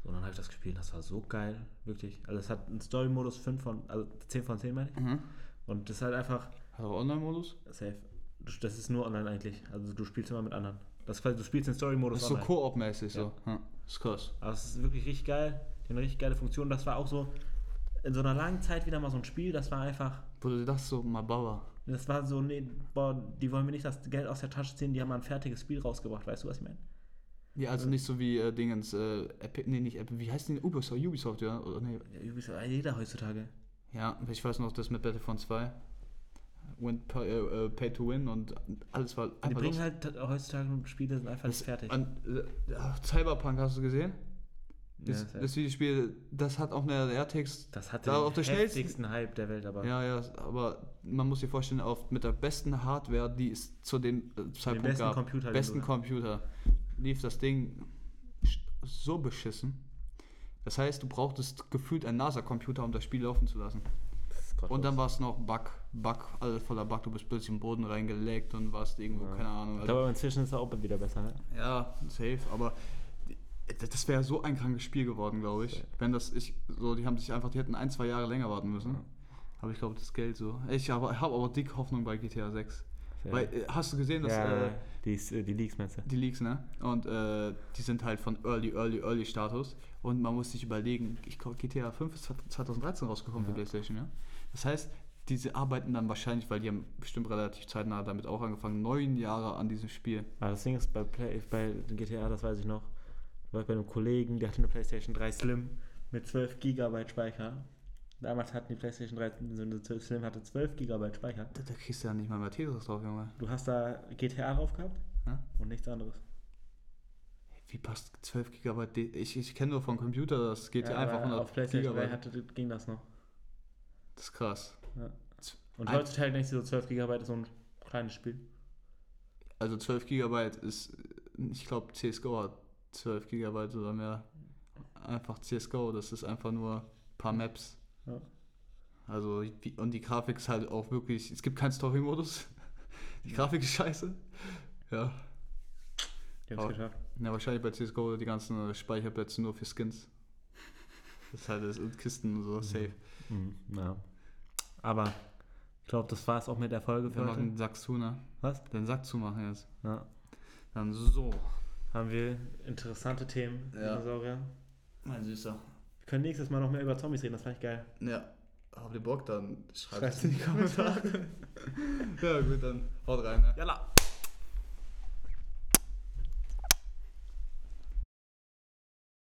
so, dann habe ich das gespielt. Das war so geil, wirklich. Also es hat einen Story-Modus 5 von, also 10 von 10 meine ich.
Mhm.
Und das ist halt einfach
Hat er Online-Modus?
safe. Das ist nur online eigentlich. Also du spielst immer mit anderen. Das quasi, du spielst den Story-Modus
Das ist so
online.
Koop-mäßig so. Ja. Ist krass.
Aber es ist wirklich richtig geil. Die haben eine richtig geile Funktion. Das war auch so in so einer langen Zeit wieder mal so ein Spiel. Das war einfach,
du dachtest so, mal Bauer.
das war so, nee, boah, die wollen mir nicht das Geld aus der Tasche ziehen. Die haben mal ein fertiges Spiel rausgebracht. Weißt du, was ich meine?
Ja, also nicht so wie äh, Dingens, äh, Epic, nee, nicht Epic, wie heißt die? Ubisoft, Ubisoft, ja? Oder, nee.
Ja, Ubisoft, jeder heutzutage.
Ja, ich weiß noch, das mit Battlefront 2. Win, pay, äh, äh, pay to win und alles war
Die
einfach
bringen
los.
halt heutzutage Spiele sind einfach nicht fertig.
An, äh, Cyberpunk hast du gesehen?
Ja,
Das, das Videospiel, das hat auch eine RTX.
das hat den
auf der schnellsten-
heftigsten Hype der Welt, aber
Ja, ja, aber man muss sich vorstellen, auf, mit der besten Hardware, die es zu dem äh, Zeitpunkt
besten
gab,
Computer,
besten Computer, lief das Ding so beschissen. Das heißt, du brauchtest gefühlt einen NASA-Computer, um das Spiel laufen zu lassen.
Gottlos.
Und dann war es noch Bug, Bug, alles voller Bug, du bist plötzlich im Boden reingelegt und warst irgendwo,
Ja.
keine Ahnung.
Ich
Also,
glaube, inzwischen ist der Open wieder besser, ne?
ja, safe, aber das wäre so ein krankes Spiel geworden, glaube ich. Wenn das, ich, so, die haben sich einfach, die hätten ein, zwei Jahre länger warten müssen. Aber ich glaube, das Geld so. Ich habe hab aber dick Hoffnung bei GTA 6.
Ja.
Weil, äh, hast du gesehen, dass
ja,
äh,
die, äh, die Leaks meinst du?
die Leaks, ne? Und äh, die sind halt von Early, Early, Early Status. Und man muss sich überlegen, ich glaube, GTA 5 ist 2013 rausgekommen
Ja.
für PlayStation, ja? Das heißt, diese arbeiten dann wahrscheinlich, weil die haben bestimmt relativ zeitnah damit auch angefangen, neun Jahre an diesem Spiel.
Aber das Ding ist, bei, Play, bei GTA, das weiß ich noch, war ich bei einem Kollegen, der hatte eine PlayStation 3 Slim mit 12 GB Speicher. Damals hatten die PlayStation 3, so eine Slim hatte 12 GB Speicher.
Da, da kriegst du ja nicht mal mehr Tetris drauf, Junge.
Du hast da GTA drauf gehabt
Ja?
und nichts anderes.
Wie passt 12 GB? Ich ich kenne nur vom Computer, das geht ja, einfach
aber
100
Auf PlayStation 3
GB.
hatte, ging das noch.
Das ist krass.
Und
Ein-
heutzutage denkst du so 12 GB ist so ein kleines Spiel.
Also 12 GB ist, ich glaube, CSGO hat 12 GB oder mehr. Einfach CSGO, das ist einfach nur ein paar Maps.
Ja.
Also, und die Grafik ist halt auch wirklich, es gibt keinen Story-Modus. Die Grafik ist scheiße. Ja.
Die haben
Aber-
es geschafft.
ja, wahrscheinlich bei CSGO die ganzen Speicherplätze nur für Skins. Das ist halt das, und Kisten und so, safe.
Mhm, ja. Aber ich glaube, das war es auch mit der Folge
Wir
für heute.
machen den Sack zu, ne?
Was?
Den Sack zumachen jetzt.
Ja.
Dann so.
Haben wir interessante Themen,
Ja.
Dinosaurier.
Mein Süßer.
Wir können nächstes Mal noch mehr über Zombies reden, das fand ich geil.
Ja. Habt ihr Bock, dann schreibt
Schreibt's
es in die Kommentare. ja, gut, dann haut rein. Ne?
Jalla!